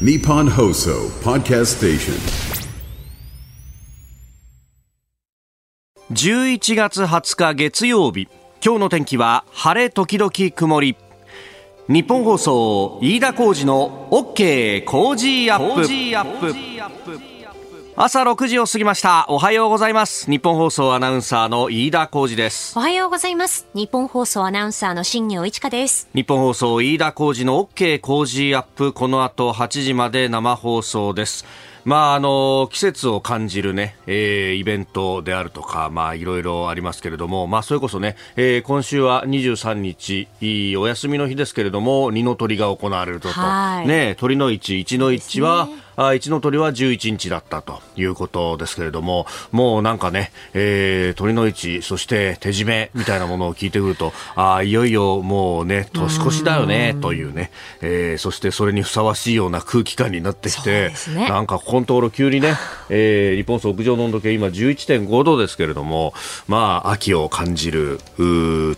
Nippon Hoso Podcast Station. 11月20日月曜日。今日の天気は晴れ時々曇り。日本放送飯田浩二の OK 工事アップ朝6時を過ぎました。おはようございます。日本放送アナウンサーの飯田浩二です。おはようございます。日本放送アナウンサーの新業一華です。日本放送飯田浩二の OK 工事アップ。この後8時まで生放送です。まああの季節を感じるね、えーイベントであるとかまあいろいろありますけれどもまあそれこそね、えー今週は23日お休みの日ですけれども二の鳥が行われるとと。はい。ね鳥の市一の市は、あ一の鳥は11日だったということですけれども、もうなんかね、えー鳥の市、そして手締めみたいなものを聞いてくると、あーいよいよもうね、年越しだよね、というね、えーそしてそれにふさわしいような空気感になってきて、ね。なんかここのところ急にね、えー日本屋上の温度計今11.5度ですけれども、まあ秋を感じる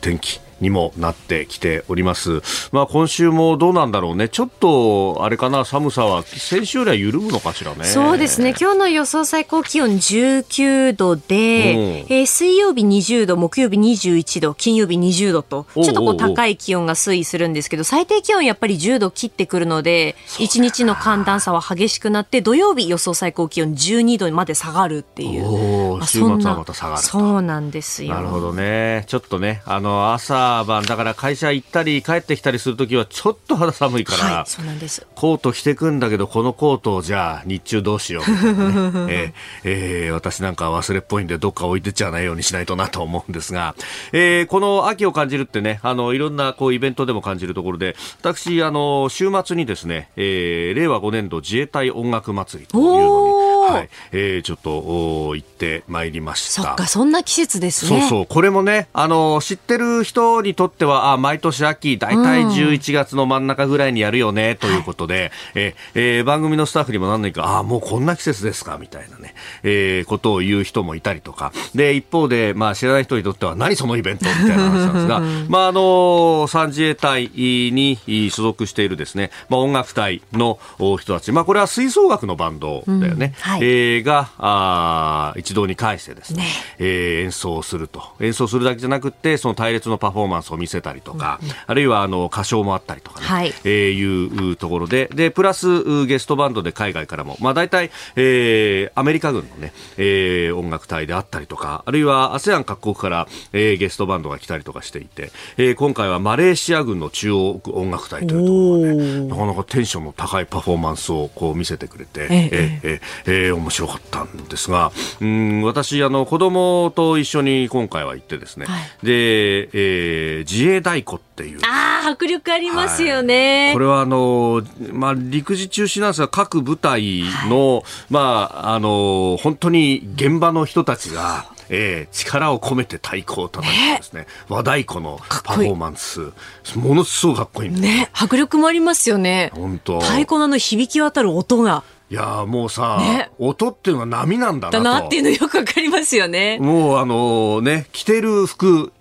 天気。にもなってきております。まあ今週もどうなんだろうね。ちょっと、あれかな、寒さは先週よりは緩むのかしらね。そうですね。今日の予想最高気温19度で、えー水曜日20度、木曜日21度、金曜日20度と、ちょっとこおう高い気温が推移するんですけど、最低気温やっぱり10度切ってくるので、1日の寒暖差は激しくなって、土曜日予想最高気温12度まで下がるっていう。まあ週末はそんなまた下がるとそうなんですよ。なるほどね。ちょっとね、あの、朝晩、だから会社行ったり帰ってきたりするときはちょっと肌寒いから、はい、そうなんです。コート着てくんだけど、このコートをじゃあ日中どうしようみたいなね。えーえー私なんか忘れっぽいんでどっか置いてっちゃわないようにしないとなと思うんですが、えーこの秋を感じるってね、あの、いろんなこうイベントでも感じるところで、私、あの、週末にですね、えー令和5年度自衛隊音楽祭りというのに、はい、えーちょっと行ってまいりました。そっか、そんな季節ですね。そうそう。これもね、あの、知ってる人にとっては、あ、毎年秋、だいたい11月の真ん中ぐらいにやるよね、ということで、ええー番組のスタッフにも何年か、あ、もうこんな季節ですか、みたいなね、えーことを言う人もいたりとか。で、一方で、まあ、知らない人にとっては、何そのイベントみたいな話なんですが、まあ、あの、三自衛隊に所属しているですね、まあ、音楽隊のお人たち、まあ、これは吹奏楽のバンドだよね、うん。はいえーが、あー一堂に会してですね、えー演奏すると。演奏するだけじゃなくって、その隊列のパフォーマンスを見せたりとか、あるいは、あの、歌唱もあったりとかね、はい。えーいうところで、で、プラス、うゲストバンドで海外からも、まあ、大体、えーアメリカ軍のね、えー音楽隊であったりとか、あるいは ASEAN 各国から、えーゲストバンドが来たりとかしていて、えー今回はマレーシア軍の中央音楽隊というところがね、なかなかテンションの高いパフォーマンスをこう見せてくれて、ええ。えーえーえー面白かったんですが、うん、私、あの、子供と一緒に今回は行ってですね、はいで、えー自衛太鼓っていう、ああ、迫力ありますよね。これはあの、まあ、陸自中止なんですが、各部隊の、まあ、あの、本当に現場の人たちが、えー力を込めて太鼓を叩いてですね、和太鼓のパフォーマンス、ものすごくかっこいい。ね、迫力もありますよね。本当。太鼓の響き渡る音が、いやーもうさ、ね音っていうのは波なんだなと。だなっていうのよくわかりますよね。もうあのね、着てる服、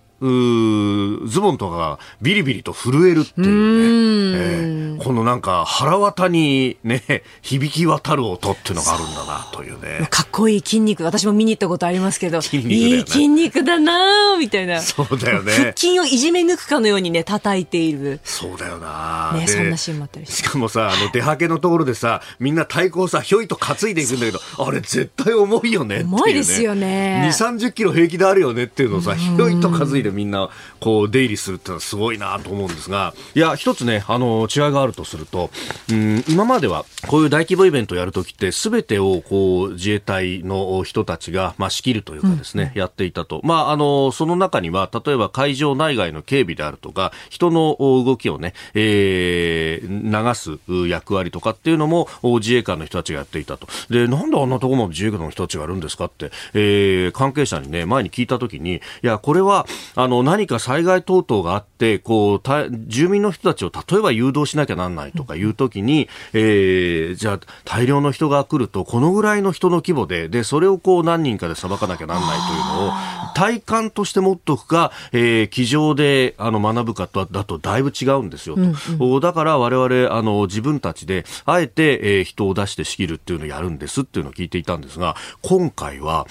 ズボンとかがビリビリと震えるっていうね。えーこのなんか腹渡にね、響き渡る音っていうのがあるんだなというね。かっこいい筋肉、私も見に行ったことありますけど、筋肉ねいい筋肉だなーみたいな。そうだよ腹ね。筋をいじめ抜くかのようにね、叩いている。そうだよな。ね、でそんなシーンもあったりして。しかもさ、あの、出はけのところでさ、みんな太鼓をさ、ひょいと担いでいくんだけど、あれ絶対重いよねね。重いですよね2、30キロ平気であるよねっていうのをさ、ひょいと担いでみんな、こう、出入りするってのはすごいなと思うんですが、いや、一つね、あの、違いがあるとすると、うん、今までは、こういう大規模イベントをやるときって、すべてを、こう、自衛隊の人たちが、まあ、仕切るというかですね、やっていたと。まあ、あの、その中には、例えば会場内外の警備であるとか、人の動きをね、えー、流す役割とかっていうのも、自衛官の人たちがやっていたと。で、なんであんなところまで自衛官の人たちがやるんですかって、えー、関係者にね、前に聞いたときに、いや、これは、あの何か災害等々があってこう住民の人たちを例えば誘導しなきゃなんないとかいうときに、えー、じゃあ大量の人が来るとこのぐらいの人の規模ででそれをこう何人かで裁かなきゃなんないというのを体感として持っておくか、えー、机上であの学ぶかとだとだいぶ違うんですよと、うんうん、だから我々あの自分たちであえて、えー、人を出して仕切るっていうのをやるんですっていうのを聞いていたんですが今回は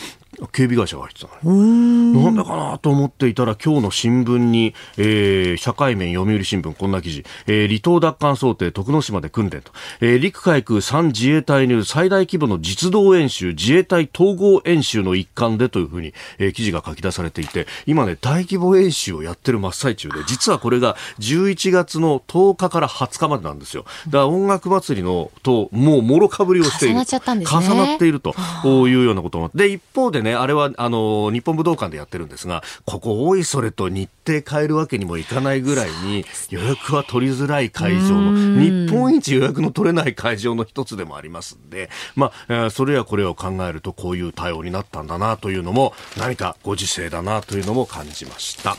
警備会社が入ってたのなんだかなと思っていたら今日の新聞に、えー、社会面読売新聞こんな記事、えー、離島奪還想定徳之島で訓練と、えー、陸海空3自衛隊による最大規模の実動演習自衛隊統合演習の一環でというふうに、えー、記事が書き出されていて今ね大規模演習をやってる真っ最中で実はこれが11月の10日から20日までなんですよ。だから音楽祭りのともうもろかぶりをしている。重なっているというようなこともで一方でね、あれは、あの、日本武道館でやってるんですが、ここ多いそれと日程変えるわけにもいかないぐらいに、予約は取りづらい会場の、日本一予約の取れない会場の一つでもありますんで、まあ、それやこれを考えると、こういう対応になったんだなというのも、何かご時世だなというのも感じました。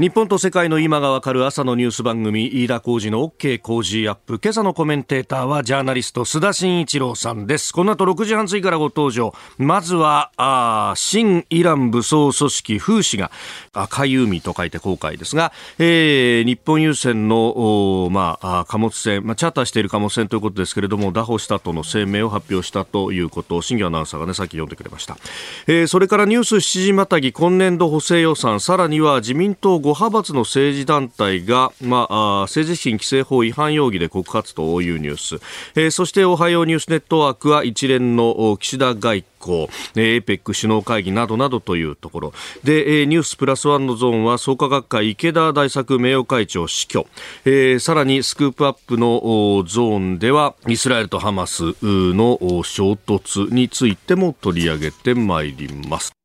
日本と世界の今がわかる朝のニュース番組飯田浩二の OK 工事アップ。今朝のコメンテーターはジャーナリスト須田慎一郎さんです。この後6時半過ぎからご登場。まずはあ新イラン武装組織フーシが赤い海と書いて航海ですが、えー、日本郵船の、まあ、貨物船、まあ、チャーターしている貨物船ということですけれども拿捕したとの声明を発表したということを新業アナウンサーがねさっき読んでくれました、えー、それからニュース7時またぎ今年度補正予算さらには自民党派閥の政治団体が、まあ、政治資金規正法違反容疑で告発というニュース、えー、そしておはようニュースネットワークは一連の岸田外交、えー、APEC 首脳会議などなどというところ。で、えー、ニュースプラスワンのゾーンは創価学会池田大作名誉会長死去、えー、さらにスクープアップのゾーンではイスラエルとハマスの衝突についても取り上げてまいります。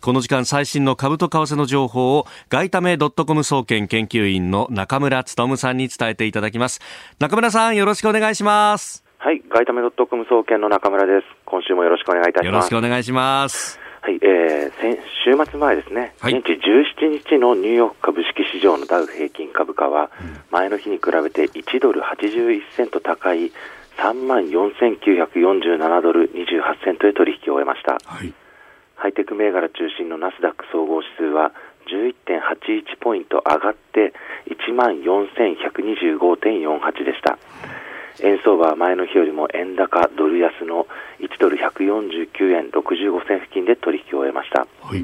この時間最新の株と為替の情報を外為ドットコム総研研究員の中村努さんに伝えていただきます。中村さんよろしくお願いします。はい外為ドットコム総研の中村です。今週もよろしくお願いいたします。よろしくお願いします。はい、えー、先週末前ですね、はい、現地17日のニューヨーク株式市場のダウ平均株価は、前の日に比べて1ドル81セント高い3万4947ドル28セントで取引を終えました。はいハイテク銘柄中心のナスダック総合指数は11.81ポイント上がって1万4125.48でした。円相場は前の日よりも円高ドル安の1ドル149円65銭付近で取引を終えました。はい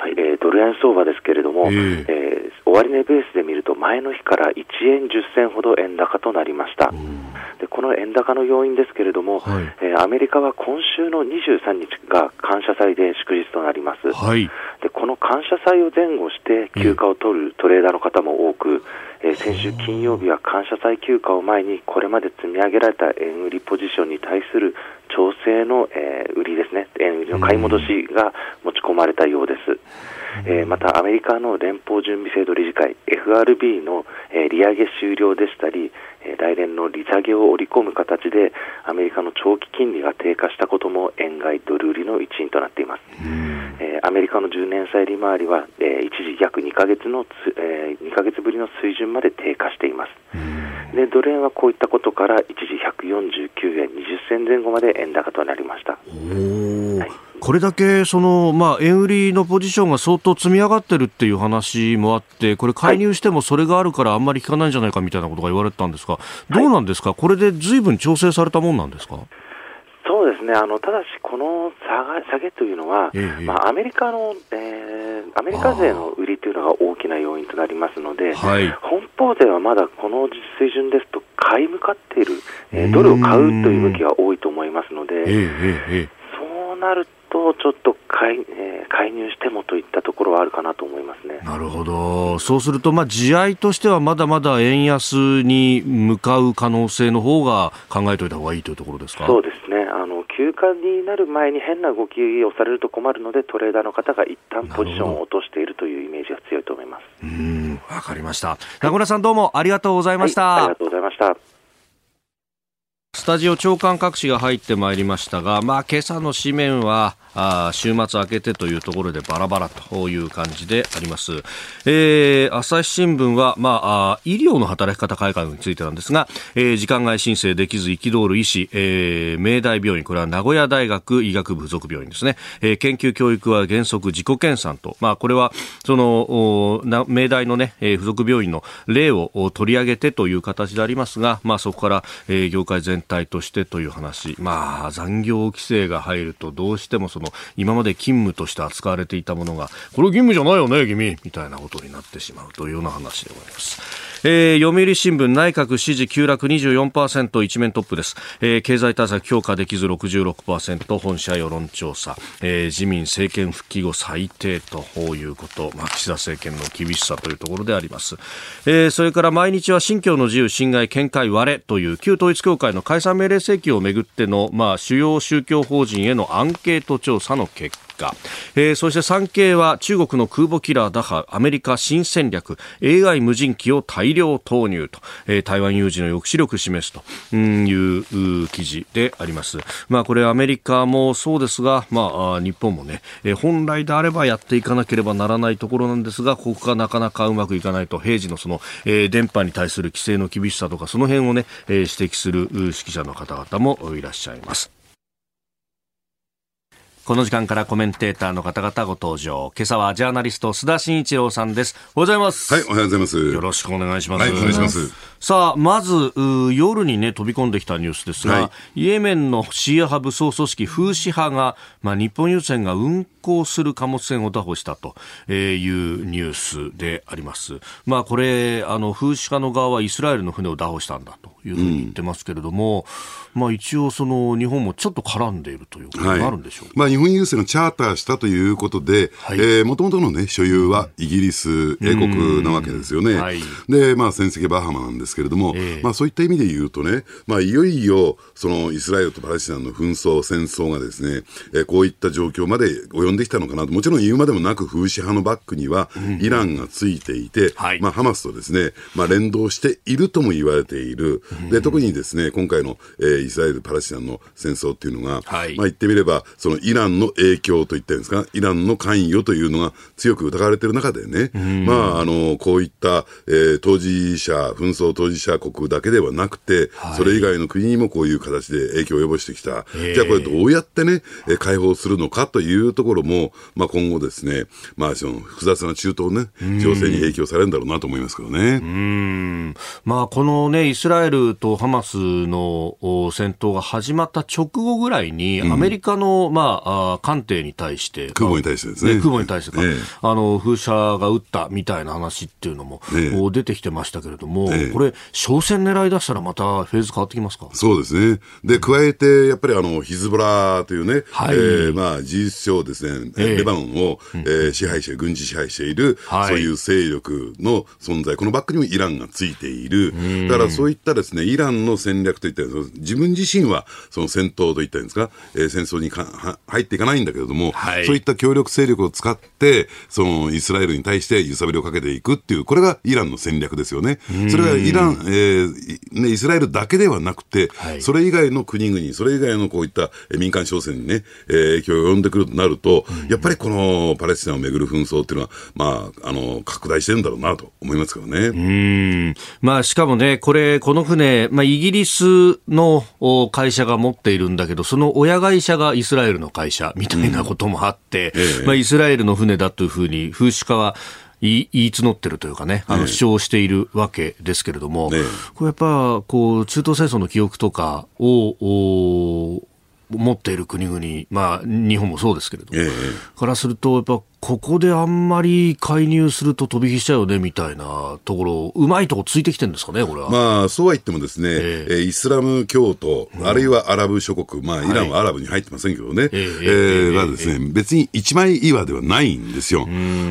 はいえー、ドル円相場ですけれども、えー、えー、終値ベースで見ると前の日から1円10銭ほど円高となりました。でこの円高の要因ですけれども、はい、えー、アメリカは今週の23日が感謝祭で祝日となります、はい、でこの感謝祭を前後して休暇を取るトレーダーの方も多く、えー、先週金曜日は感謝祭休暇を前にこれまで積み上げられた円売りポジションに対する調整の、えー、売りですね。円売りの買い戻しが持ち込まれたようです。えー、またアメリカの連邦準備制度理事会 FRB の、えー、利上げ終了でしたり、えー、来年の利下げを織り込む形でアメリカの長期金利が低下したことも円買いドル売りの一因となっています、えー、アメリカの10年債利回りは、えー、一時約2ヶ月のつ、えー、2ヶ月ぶりの水準まで低下しています。でドル円はこういったことから一時149円20銭前後まで円高となりました、はいこれだけその、まあ、円売りのポジションが相当積み上がってるっていう話もあって、これ、介入してもそれがあるからあんまり効かないんじゃないかみたいなことが言われてたんですが、どうなんですか、これでずいぶん調整されたもんなんですか？そうですね。あのただし、この下下げというのは、ええ、まあ、アメリカの、えー、アメリカ勢の売りというのが大きな要因となりますので、はい、本邦勢はまだこの水準ですと、買い向かっている、えー、ドルを買うという向きが多いと思いますので、え、そうなると、とちょっと介,、えー、介入してもといったところはあるかなと思いますね。なるほど、そうすると、まあ、地合いとしてはまだまだ円安に向かう可能性の方が考えておいた方がいいというところですか？そうですね。あの、休暇になる前に変な動きをされると困るので、トレーダーの方が一旦ポジションを落としているというイメージが強いと思います。うん。わかりました、名倉さん、どうもありがとうございました。はい、ありがとうございましたスタジオ長官各紙が入ってまいりましたが、まあ、今朝の紙面は、あ週末明けてというところでバラバラという感じであります。えー、朝日新聞は、まあ、医療の働き方改革についてなんですが、えー、時間外申請できず憤る医師、えー、明大病院、これは名古屋大学医学部附属病院ですね。えー、研究教育は原則自己研鑽と、まあ、これは、その、明大のね、付属病院の例を取り上げてという形でありますが、まあ、そこから、えー、業界全体としてという話、まあ、残業規制が入るとどうしてもその今まで勤務として扱われていたものがこれ義務じゃないよね君みたいなことになってしまうというような話でございます。えー、読売新聞内閣支持急落24%一面トップです、えー、経済対策強化できず66%本社世論調査、えー、自民政権復帰後最低ということ、まあ、岸田政権の厳しさというところであります、えー、それから毎日は信教の自由侵害見解割れという旧統一教会の解散命令請求をめぐっての、まあ、主要宗教法人へのアンケート調査の結果。果、えー、そして産経は中国の空母キラー打破アメリカ新戦略 AI 無人機を大量投入と、えー、台湾有事の抑止力示すという記事であります。まあこれアメリカもそうですが、まあ日本もね、えー、本来であればやっていかなければならないところなんですが、ここがなかなかうまくいかないと、平時のその、えー、電波に対する規制の厳しさとか、その辺をね、えー、指摘する指揮者の方々もいらっしゃいます。この時間からコメンテーターの方々ご登場。今朝はジャーナリスト須田慎一郎さんです。おはようございます。はい、おはようございます。よろしくお願いします。はい、お願いします。さあ、まず、夜にね、飛び込んできたニュースですが、はい、イエメンのシーア派武装組織フーシ派が、まあ、日本郵船が運航する貨物船を拿捕したというニュースであります。まあ、これ、あの、フーシ派の側はイスラエルの船を拿捕したんだというふうに言ってますけれども、うん、まあ、一応、その、日本もちょっと絡んでいるということがあるんでしょう、はい、まあ、日本郵船をチャーターしたということで、はい、えー、もともとのね、所有はイギリス、英国なわけですよね。はい、で、まあ、船籍バハマなんですけれども、えー、まあ、そういった意味で言うとね、まあ、いよいよ、その、イスラエルとパレスチナの紛争、戦争がですね、えー、こういった状況まで及んできたのかなと、もちろん言うまでもなく、風刺派のバックには、イランがついていて、うんまあ、ハマスとですね、まあ、連動しているとも言われている。で、特にですね、今回の、えー、イスラエル・パレスチナの戦争っていうのが、はい、まあ、言ってみれば、そのイランの影響といったんですか、イランの関与というのが強く疑われている中でね、まあ、あの、こういった、えー、当事者、紛争当事者国だけではなくて、はい、それ以外の国にもこういう形で影響を及ぼしてきた。じゃあこれどうやってね、え解放するのかというところも、まあ今後ですね、まあその複雑な中東ね、情勢に影響されるんだろうなと思いますけどね。うん。まあこのね、イスラエルとハマスの戦闘が始まった直後ぐらいに、アメリカの、まあ、艦艇に対して、空母に対してですね。空母に対してか、ええ、あの、風車が撃ったみたいな話っていうのも、ええ、出てきてましたけれども、これ、商船狙い出したらまたフェーズ変わってきますか？そうですね。で、加えて、やっぱりあの、ヒズボラというね、はい、えー、まあ、事実上ですね、えー、レバノンを、えー、支配して、軍事支配している、はい、そういう勢力の存在、このバックにもイランがついている。だからそういったですね、イランの戦略といった自分自身はその戦闘といったんですか、えー、戦争にかは入っていかないんだけれども、はい、そういった協力勢力を使って、そのイスラエルに対して揺さぶりをかけていくっていう、これがイランの戦略ですよね。それがイラン、えーね、イスラエルだけではなくて、はい、それ以外の国々、それ以外のこういった民間商船にね、えー、影響を及んでくるとなると、うん、やっぱりこのパレスチナをめぐる紛争っていうのは、まあ、あの、拡大してるんだろうなと思いますけどね。うん。まあ、しかもね、これ、この船、まあ、イギリスの会社が持っているんだけど、その親会社がイスラエルの会社みたいなこともあって、うんええ、まあ、イスラエルの船だというふうに、風刺家は言い募ってるというかね、あの主張しているわけですけれども、ね、これやっぱこう中東戦争の記憶とかを持っている国々、まあ、日本もそうですけれども、ええ、からすると、やっぱここであんまり介入すると飛び火しちゃうよねみたいなところ、うまいとこついてきてるんですかね、これは。まあ、そうは言ってもですね、えー、イスラム教徒、うん、あるいはアラブ諸国、まあ、イランはアラブに入ってませんけどね、はい、えー、がですね、別に一枚岩ではないんですよ。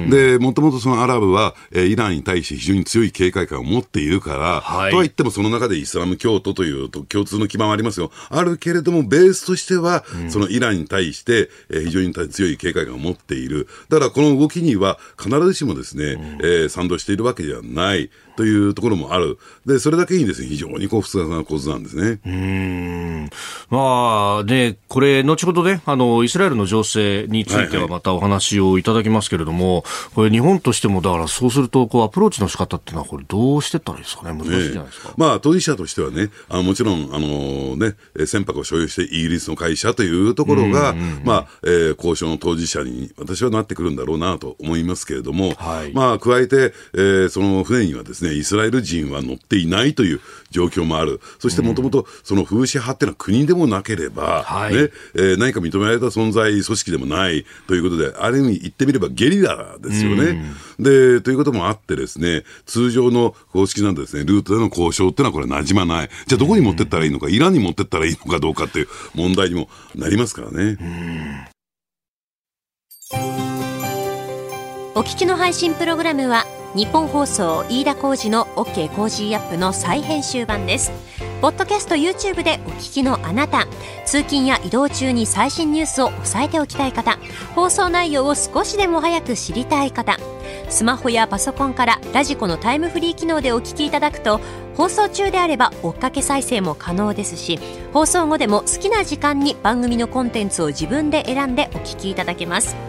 で、もともとそのアラブは、えー、イランに対して非常に強い警戒感を持っているから、はい、とは言ってもその中でイスラム教徒というと共通の基盤はありますよ。あるけれども、ベースとしては、うん、そのイランに対して、えー、非常に強い警戒感を持っている。だからこの動きには必ずしもですね、うん、えー、賛同しているわけではない。というところもある。で、それだけにですね、非常にこう複雑な構図なんですね。うん。まあ、ね、これ、後ほどね、あの、イスラエルの情勢についてはまたお話をいただきますけれども、はいはい、これ日本としても、だからそうすると、こう、アプローチの仕方っていうのは、これどうしてったらいいですかね？難しいじゃないですか。まあ、当事者としてはね、あのもちろん、あのね、船舶を所有してイギリスの会社というところが、まあ、えー、交渉の当事者に私はなってくるんだろうなと思いますけれども、はい、まあ、加えて、えー、その船にはですね、イスラエル人は乗っていないという状況もある。そしてもともとその風刺派っていうのは国でもなければ、はい、ね、えー、何か認められた存在、組織でもないということで、ある意味言ってみればゲリラですよね。で、ということもあってですね、通常の公式なんですね、ルートでの交渉っていうのはこれ馴染まない。じゃあどこに持ってったらいいのか、イランに持ってったらいいのかどうかっていう問題にもなりますからね。お聞きの配信プログラムはニッポン放送飯田浩司の OK コージーアップの再編集版です。ポッドキャスト YouTube でお聞きのあなた。通勤や移動中に最新ニュースを押さえておきたい方。放送内容を少しでも早く知りたい方。スマホやパソコンからラジコのタイムフリー機能でお聞きいただくと放送中であれば追っかけ再生も可能ですし放送後でも好きな時間に番組のコンテンツを自分で選んでお聞きいただけます。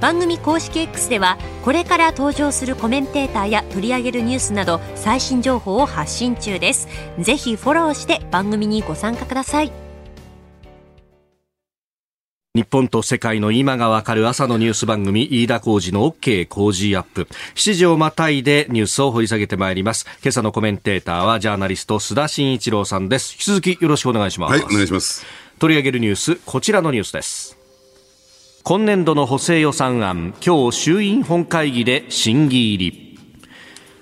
番組公式 X ではこれから登場するコメンテーターや取り上げるニュースなど最新情報を発信中です。ぜひフォローして番組にご参加ください。日本と世界の今がわかる朝のニュース番組飯田浩二の OK 工事アップ。7時をまたいでニュースを掘り下げてまいります。今朝のコメンテーターはジャーナリスト須田慎一郎さんです。引き続きよろしくお願いします。はいお願いします。取り上げるニュースこちらのニュースです今年度の補正予算案今日衆院本会議で審議入り。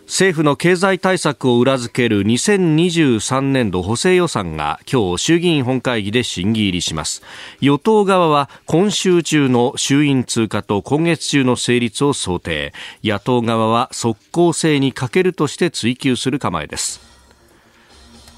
政府の経済対策を裏付ける2023年度補正予算が今日衆議院本会議で審議入りします。与党側は今週中の衆院通過と今月中の成立を想定。野党側は即効性に欠けるとして追及する構えです。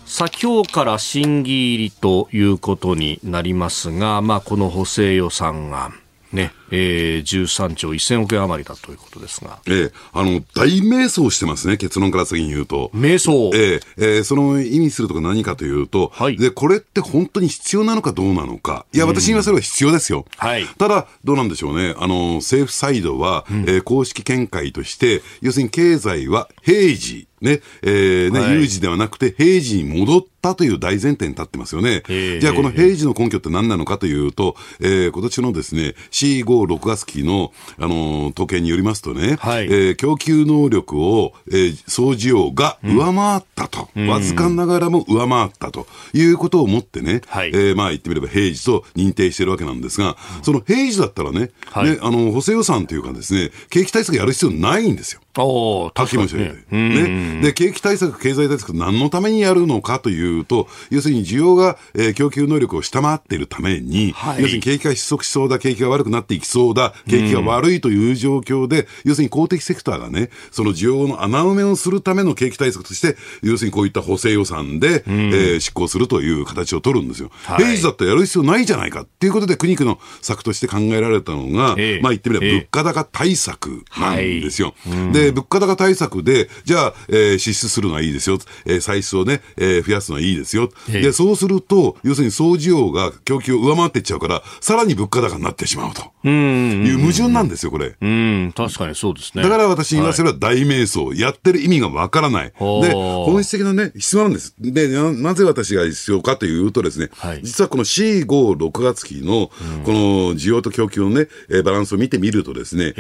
さあ今日から審議入りということになりますが、まあ、この補正予算案。ね、えー、13兆1000億円余りだということですが。ええあの、大迷走してますね、結論から先に言うと。迷走えええー、その意味するとか何かというと、はい、で、これって本当に必要なのかどうなのか。いや、私にはそれは必要ですよ。はい。ただ、どうなんでしょうね。あの、政府サイドは、うん、えー、公式見解として、要するに経済は平時、ね、えー、ね、はい、有事ではなくて平時に戻ったという大前提に立ってますよね。じゃあこの平時の根拠って何なのかというと、えー、今年のですね、C5、6月期の、あのー、統計によりますとね、はい、えー、供給能力を、えー、総需要が上回ったと、うん、わずかながらも上回ったと。いうことをもってね、はい、えー、まあ言ってみれば平時と認定してるわけなんですが、その平時だったらね、はい、ね、あの、補正予算というかですね、景気対策やる必要ないんですよ。お確かにね。ね。で、景気対策、経済対策、何のためにやるのかというと、要するに需要が、えー、供給能力を下回っているために、はい、要するに景気が失速しそうだ、景気が悪くなっていきそうだ、景気が悪いという状況で、要するに公的セクターがね、その需要の穴埋めをするための景気対策として、要するにこういった補正予算で、えー、執行するという形を取るんですよ。はい、平時だったらやる必要ないじゃないかっていうことで、苦肉の策として考えられたのが、えー、まあ言ってみれば物価高対策なんですよ。はい、で、物価高対策で、じゃあ、えー、支出するのはいいですよ。えー、歳出をね、えー、増やすのはいいですよ。で、そうすると、要するに総需要が供給を上回っていっちゃうから、さらに物価高になってしまうと。いう矛盾なんですよ、これ。うん、確かにそうですね。だから私に言わせれば大迷走、はい、やってる意味がわからない。で、本質的なね、質問なんです。で、なぜ私が必要かというとですね、はい、実はこの C5、6月期の、この需要と供給のね、バランスを見てみるとですね、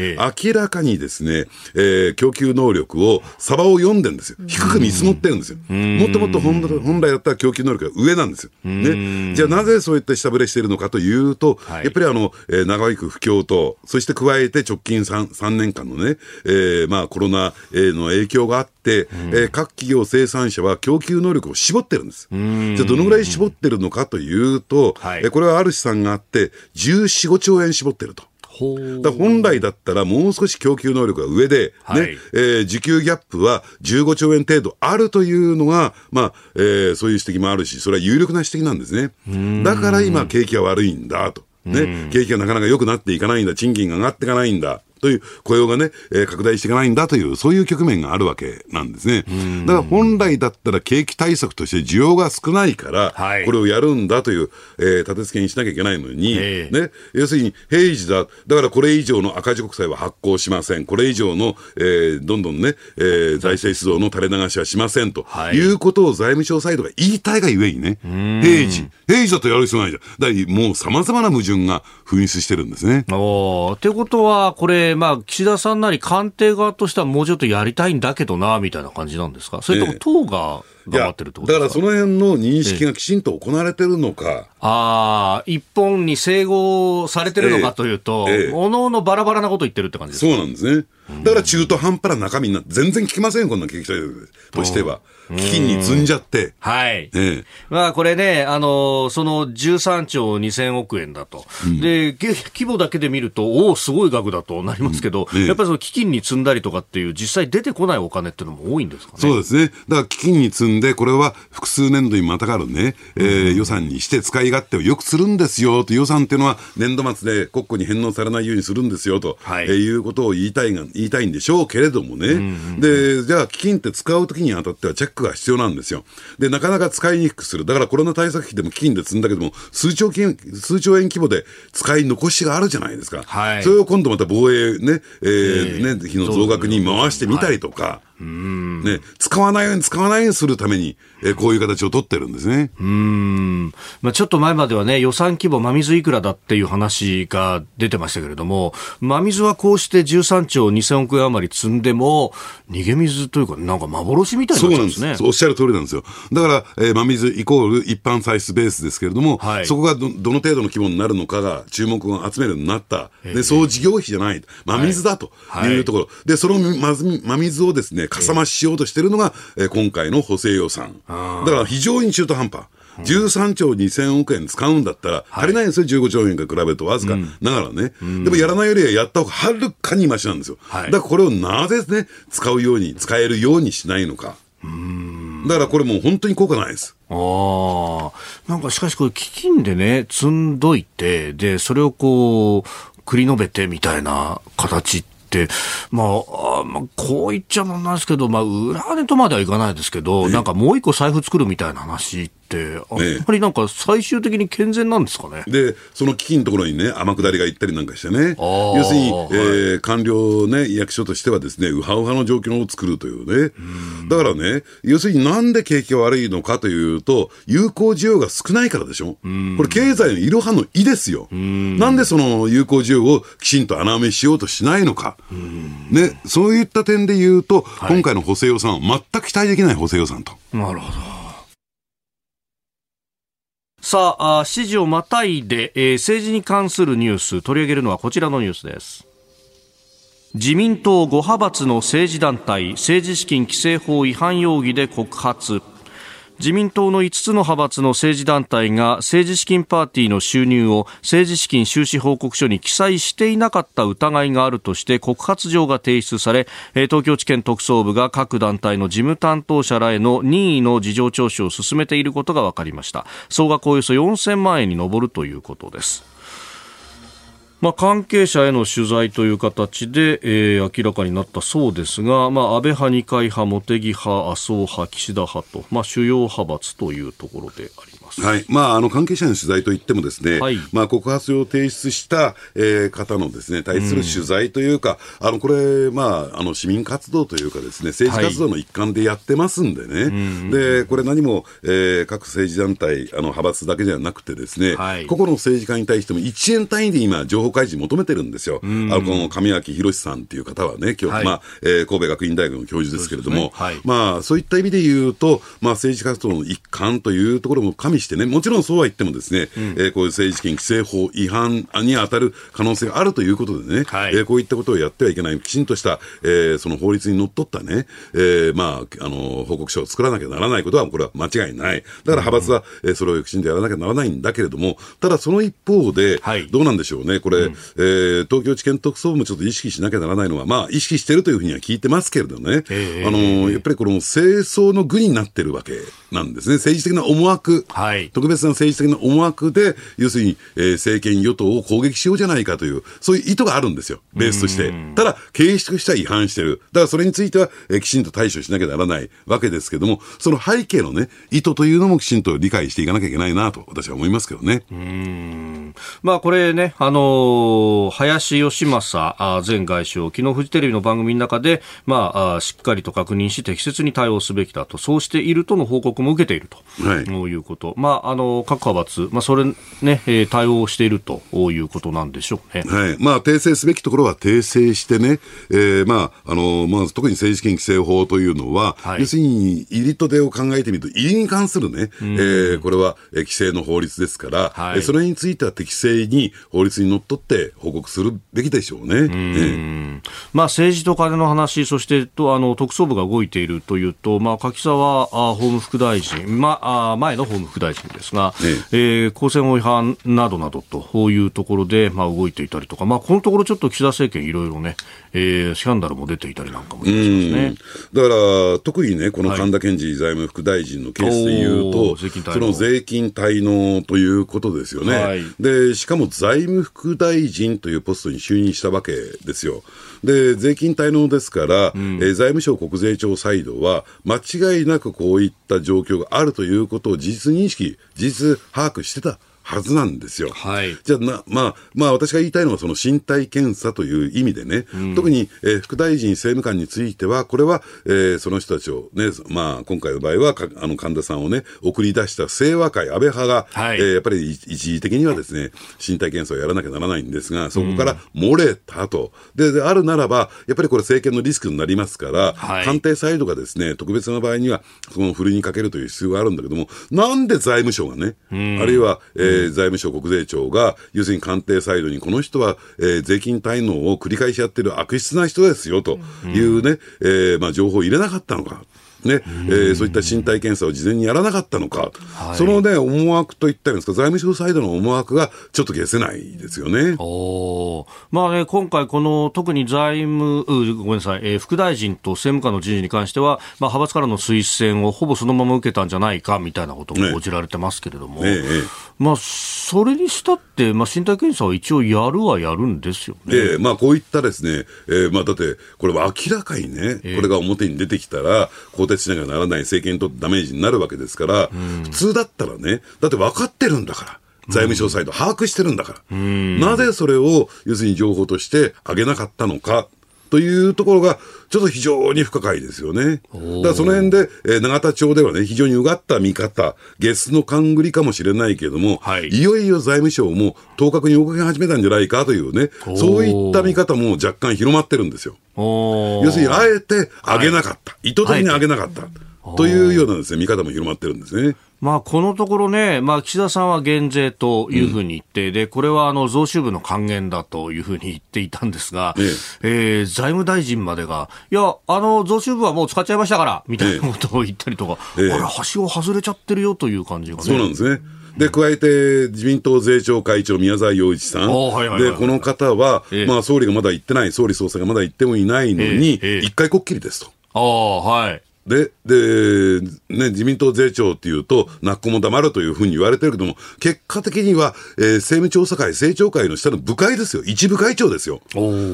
明らかにですね、えーー、供給能力を、サバを読んでるんですよ。低く見積もってるんですよ。もっともっと本本来だったら供給能力が上なんですよ。ね。じゃあなぜそういった下振れしているのかというと、はい、やっぱりあの、えー、長引く不況と、そして加えて直近 3, 3年間のね、えー、まあコロナの影響があって、うん、えー、各企業生産者は供給能力を絞ってるんです。じゃあどのぐらい絞ってるのかというと、はい、えこれはある試算があって、14、5兆円絞ってると。だ本来だったらもう少し供給能力が上で、ね、はい、えー、需給ギャップは15兆円程度あるというのが、まあ、えー、そういう指摘もあるし、それは有力な指摘なんですね。だから今、景気が悪いんだと。ね、景気がなかなか良くなっていかないんだ、賃金が上がっていかないんだ。という雇用がね、えー、拡大していかないんだという、そういう局面があるわけなんですね。だから本来だったら景気対策として需要が少ないから、これをやるんだという、えー、立て付けにしなきゃいけないのに、ね、要するに平時だ、だからこれ以上の赤字国債は発行しません。これ以上の、えー、どんどんね、えー、財政出動の垂れ流しはしませんと、はい、いうことを財務省サイドが言いたいがゆえにね、平時、平時だとやる必要ないじゃん。だもう様々な矛盾が噴出してるんですね。おということは、これ、まあ、岸田さんなり官邸側としてはもうちょっとやりたいんだけどな、みたいな感じなんですか？それとも党が頑張ってるってことですか、だからその辺の認識がきちんと行われてるのか。ああ、一本に整合されてるのかというと、ええ、おのおのバラバラなこと言ってるって感じですか？そうなんですね。だから中途半端な中身になって、全然聞きませんよ、こんな景気対策としては。基金に積んじゃって。はい。ええ、まあこれね、あの、その13兆2000億円だと。うん、で、規模だけで見ると、おお、すごい額だとなりますけど、うんえ、やっぱりその基金に積んだりとかっていう、実際出てこないお金っていうのも多いんですかね？そうですね。だから基金に積んで、これは複数年度にまたがるね、えー、予算にして使い勝手をよくするんですよと、予算っていうのは年度末で国庫に返納されないようにするんですよと、はい、えー、いうことを言いたいが、言いたいんでしょうけれどもね。うん、で、じゃあ基金って使うときにあたってはチェックが必要なんですよ。で、なかなか使いにくくする。だからコロナ対策費でも基金で積んだけども、数兆金、数兆円規模で使い残しがあるじゃないですか。はい、それを今度また防衛ね、えー、ね、費の増額に回してみたりとか。はいね、使わないように使わないようにするために、えー、こういう形を取ってるんですね。うん。まあ、ちょっと前まではね、予算規模真水いくらだっていう話が出てましたけれども、真水はこうして13兆2000億円余り積んでも、逃げ水というか、なんか幻みたいになっちゃうんですね。おっしゃる通りなんですよ。だから、えー、真水イコール一般歳出ベースですけれども、はい、そこがどどの程度の規模になるのかが注目を集めるようになった。で、総事業費じゃない。真水だというところ。はいはい、で、その真水をですね、かさ増ししようとしてるのが、えー、今回の補正予算。だから非常に中途半端。13兆2000億円使うんだったら、足りないんですよ、15兆円から比べるとわずか。ながらね、うん、でもやらないよりはやった方がはるかにましなんですよ、はい、だからこれをなぜね、使うように、使えるようにしないのか。だからこれもう本当に効果ないです。ああ。なんかしかしこれ基金でね、積んどいて、で、それをこう、繰り延べてみたいな形って、まあ、まあ、こう言っちゃなんですけど、まあ、裏金とまではいかないですけど、なんかもう一個財布作るみたいな話、あんまりなんか最終的に健全なんですかね？で、その基金のところにね、天下りが行ったりなんかしてね、要するに、えー、はい、官僚ね、役所としてはですね、ウハウハの状況を作るというね。だからね、要するになんで景気が悪いのかというと、有効需要が少ないからでしょ？これ経済のいろはの意ですよ。なんでその有効需要をきちんと穴埋めしようとしないのか。ね、そういった点で言うと、はい、今回の補正予算は全く期待できない補正予算と。なるほど。さあ、指示をまたいで、えー、政治に関するニュース取り上げるのはこちらのニュースです。自民党5派閥の政治団体政治資金規正法違反容疑で告発自民党の5つの派閥の政治団体が政治資金パーティーの収入を政治資金収支報告書に記載していなかった疑いがあるとして告発状が提出され東京地検特捜部が各団体の事務担当者らへの任意の事情聴取を進めていることが分かりました。総額およそ4000万円に上るということです。まあ、関係者への取材という形で、えー、明らかになったそうですが、まあ、安倍派、二階派、茂木派、麻生派、岸田派と、まあ、主要派閥というところであり。ます。はい。まあ、あの、関係者の取材といってもですね、はい、まあ、告発を提出した、えー、方のですね、対する取材というか、うん、あの、これ、まあ、あの、市民活動というかですね、政治活動の一環でやってますんでね、はい、で、これ何も、えー、各政治団体、あの、派閥だけじゃなくてですね、はい、個々の政治家に対しても1円単位で今、情報開示求めてるんですよ。あの、この神脇博さんっていう方はね、今日、はい、まあ、えー、神戸学院大学の教授ですけれども、ね。はい、まあ、そういった意味で言うと、まあ、政治活動の一環というところも加味してね、もちろんそうは言ってもですね、うん、えー、こういう政治権規正法違反に当たる可能性があるということでね、はい、えー、こういったことをやってはいけない、きちんとした、えー、その法律にのっとったね、えー、まあ、あの、報告書を作らなきゃならないことは、これは間違いない。だから派閥は、えー、それをきちんとやらなきゃならないんだけれども、ただその一方で、はい、どうなんでしょうね、これ、うん、えー、東京地検特捜部もちょっと意識しなきゃならないのは、まあ、意識してるというふうには聞いてますけれどね、えー、あの、やっぱりこの清掃の具になってるわけなんですね。政治的な思惑、はい、特別な政治的な思惑で、要するに、えー、政権与党を攻撃しようじゃないかという、そういう意図があるんですよ、ベースとして。ただ、形式としては違反してる。だからそれについては、えー、きちんと対処しなきゃならないわけですけども、その背景のね、意図というのもきちんと理解していかなきゃいけないなと、私は思いますけどね。うん。まあ、これね、あのー、林芳正前外相、昨日フジテレビの番組の中で、まあ、あしっかりと確認し、適切に対応すべきだと、そうしているとの報告も受けていると、はい、いうこと、まあ、あの各派閥、まあ、それね、えー、対応しているということなんでしょうね。はい。まあ、訂正すべきところは訂正してね、えーまああのまあ、特に政治権規正法というのは、はい、要するに入りと出を考えてみると、入りに関するね、えー、これは規制の法律ですから、はい、それについては適正に法律にのっとって報告するべきでしょうね。うん。まあ、政治と金の話、そしてとあの特捜部が動いているというと、まあ、柿沢法務副大臣、まあ、前の法務副大臣ですが、えええー、公選法違反などなどというところで、まあ、動いていたりとか、まあ、このところちょっと岸田政権いろいろね、えー、スキャンダルも出ていたりなんかもしますね。だから、特にね、この神田健二財務副大臣のケースでいうと、はい、その税金滞納ということですよね、はい、で。しかも財務副大臣というポストに就任したわけですよ。で、税金滞納ですから、うん、えー、財務省国税庁サイドは、間違いなくこういった状況があるということを事実認識、事実把握してた。はずなんですよ。はい、じゃあな、まあ、まあ、私が言いたいのは、その身体検査という意味でね、うん、特に、えー、副大臣、政務官については、これは、えー、その人たちをね、まあ、今回の場合は、あの、神田さんをね、送り出した清和会、安倍派が、はい、えー、やっぱり一時的にはですね、身体検査をやらなきゃならないんですが、そこから漏れたと。うん、で、であるならば、やっぱりこれ政権のリスクになりますから、はい、官邸サイドがですね、特別な場合には、そのふるいにかけるという必要があるんだけども、なんで財務省がね、うん、あるいは、えー、財務省国税庁が、要するに官邸サイドに、この人は、えー、税金滞納を繰り返しやってる悪質な人ですよというね、うん、えー、まあ、情報を入れなかったのか。ね、えー、そういった身体検査を事前にやらなかったのか、はい、そのね、思惑といったんですか、財務省サイドの思惑がちょっと消せないですよね。おまあね、今回、この特に財務、ごめんなさい、えー、副大臣と政務官の人事に関しては、まあ、派閥からの推薦をほぼそのまま受けたんじゃないかみたいなことも報じられてますけれども、ねまあ、それにしたって、まあ、身体検査は一応やるはやるんですよね。えー、まあ、こういったですね、えー、まあ、だって、これは明らかにね、これが表に出てきたら、更迭しなきゃならない政権にとってダメージになるわけですから、うん、普通だったらね、だって分かってるんだから。財務省サイド把握してるんだから、なぜそれを要するに情報として上げなかったのかというところが、ちょっと非常に不可解ですよね。だからその辺で、えー、永田町ではね、非常にうがった見方、ゲスの勘繰りかもしれないけれども、はい、いよいよ財務省も当確に動き始めたんじゃないかというね、そういった見方も若干広まってるんですよ。要するに、あえて上げなかった。はい、意図的に上げなかった。というようなですね、見方も広まってるんですね。まあ、このところね、まあ、岸田さんは減税というふうに言って、うん、で、これはあの、増収分の還元だというふうに言っていたんですが、えええー、財務大臣までが、いや、あの、増収分はもう使っちゃいましたから、みたいなことを言ったりとか、ええ、あれ、橋を外れちゃってるよという感じがね。そうなんですね。で、加えて、自民党税調会長、宮沢洋一さん。で、この方は、ええ、まあ、総理がまだ言ってない、総理総裁がまだ言ってもいないのに、一、え、回こっきりですと。ああ、はい。で、で、ね、自民党税調っていうと、なっこも黙るというふうに言われてるけども、結果的には、えー、政務調査会、政調会の下の部会ですよ。一部会長ですよ。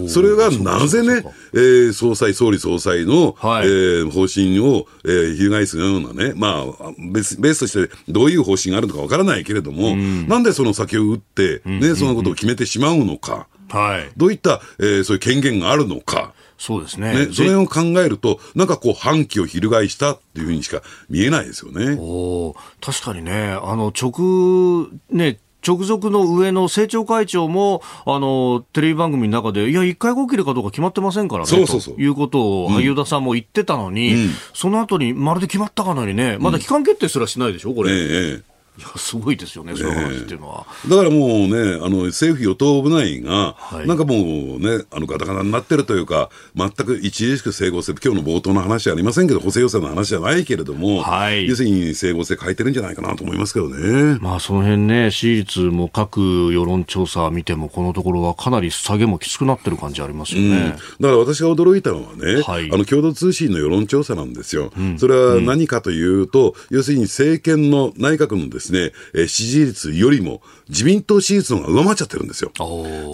それがなぜね、えー、総裁、総理総裁の、はい、えー、方針を、えー、翻すようなね、まあ、ベースベースとしてどういう方針があるのかわからないけれども、うん、なんでその先を打って、ね、そのことを決めてしまうのか。はい、どういった、えー、そういう権限があるのか。そうですね。ねそれを考えると、なんかこう、反旗を翻したっていうふうにしか見えないですよね。お確かにね、あの、直、ね、直属の上の政調会長も、あの、テレビ番組の中で、いや、一回ごきるかどうか決まってませんからね、そうそうそうということを萩生田さんも言ってたのに、うん、その後にまるで決まったかなりね、まだ期間決定すらしないでしょ、これ。ええいや、すごいですよね、その話っていうのは。だからもうね、あの、政府与党部内が、はい、なんかもうね、あの、ガタガタになってるというか、全く著しく整合性、今日の冒頭の話ありませんけど、補正予算の話じゃないけれども、はい、要するに整合性変えてるんじゃないかなと思いますけどね。まあ、その辺ね、支持率も各世論調査見ても、このところはかなり下げもきつくなってる感じありますよね。うん、だから私が驚いたのはね、はい、あの、共同通信の世論調査なんですよ。うん、それは何かというと、うん、要するに政権の内閣のですね、えー支持率よりも自民党支持率の方が上回っちゃってるんですよ。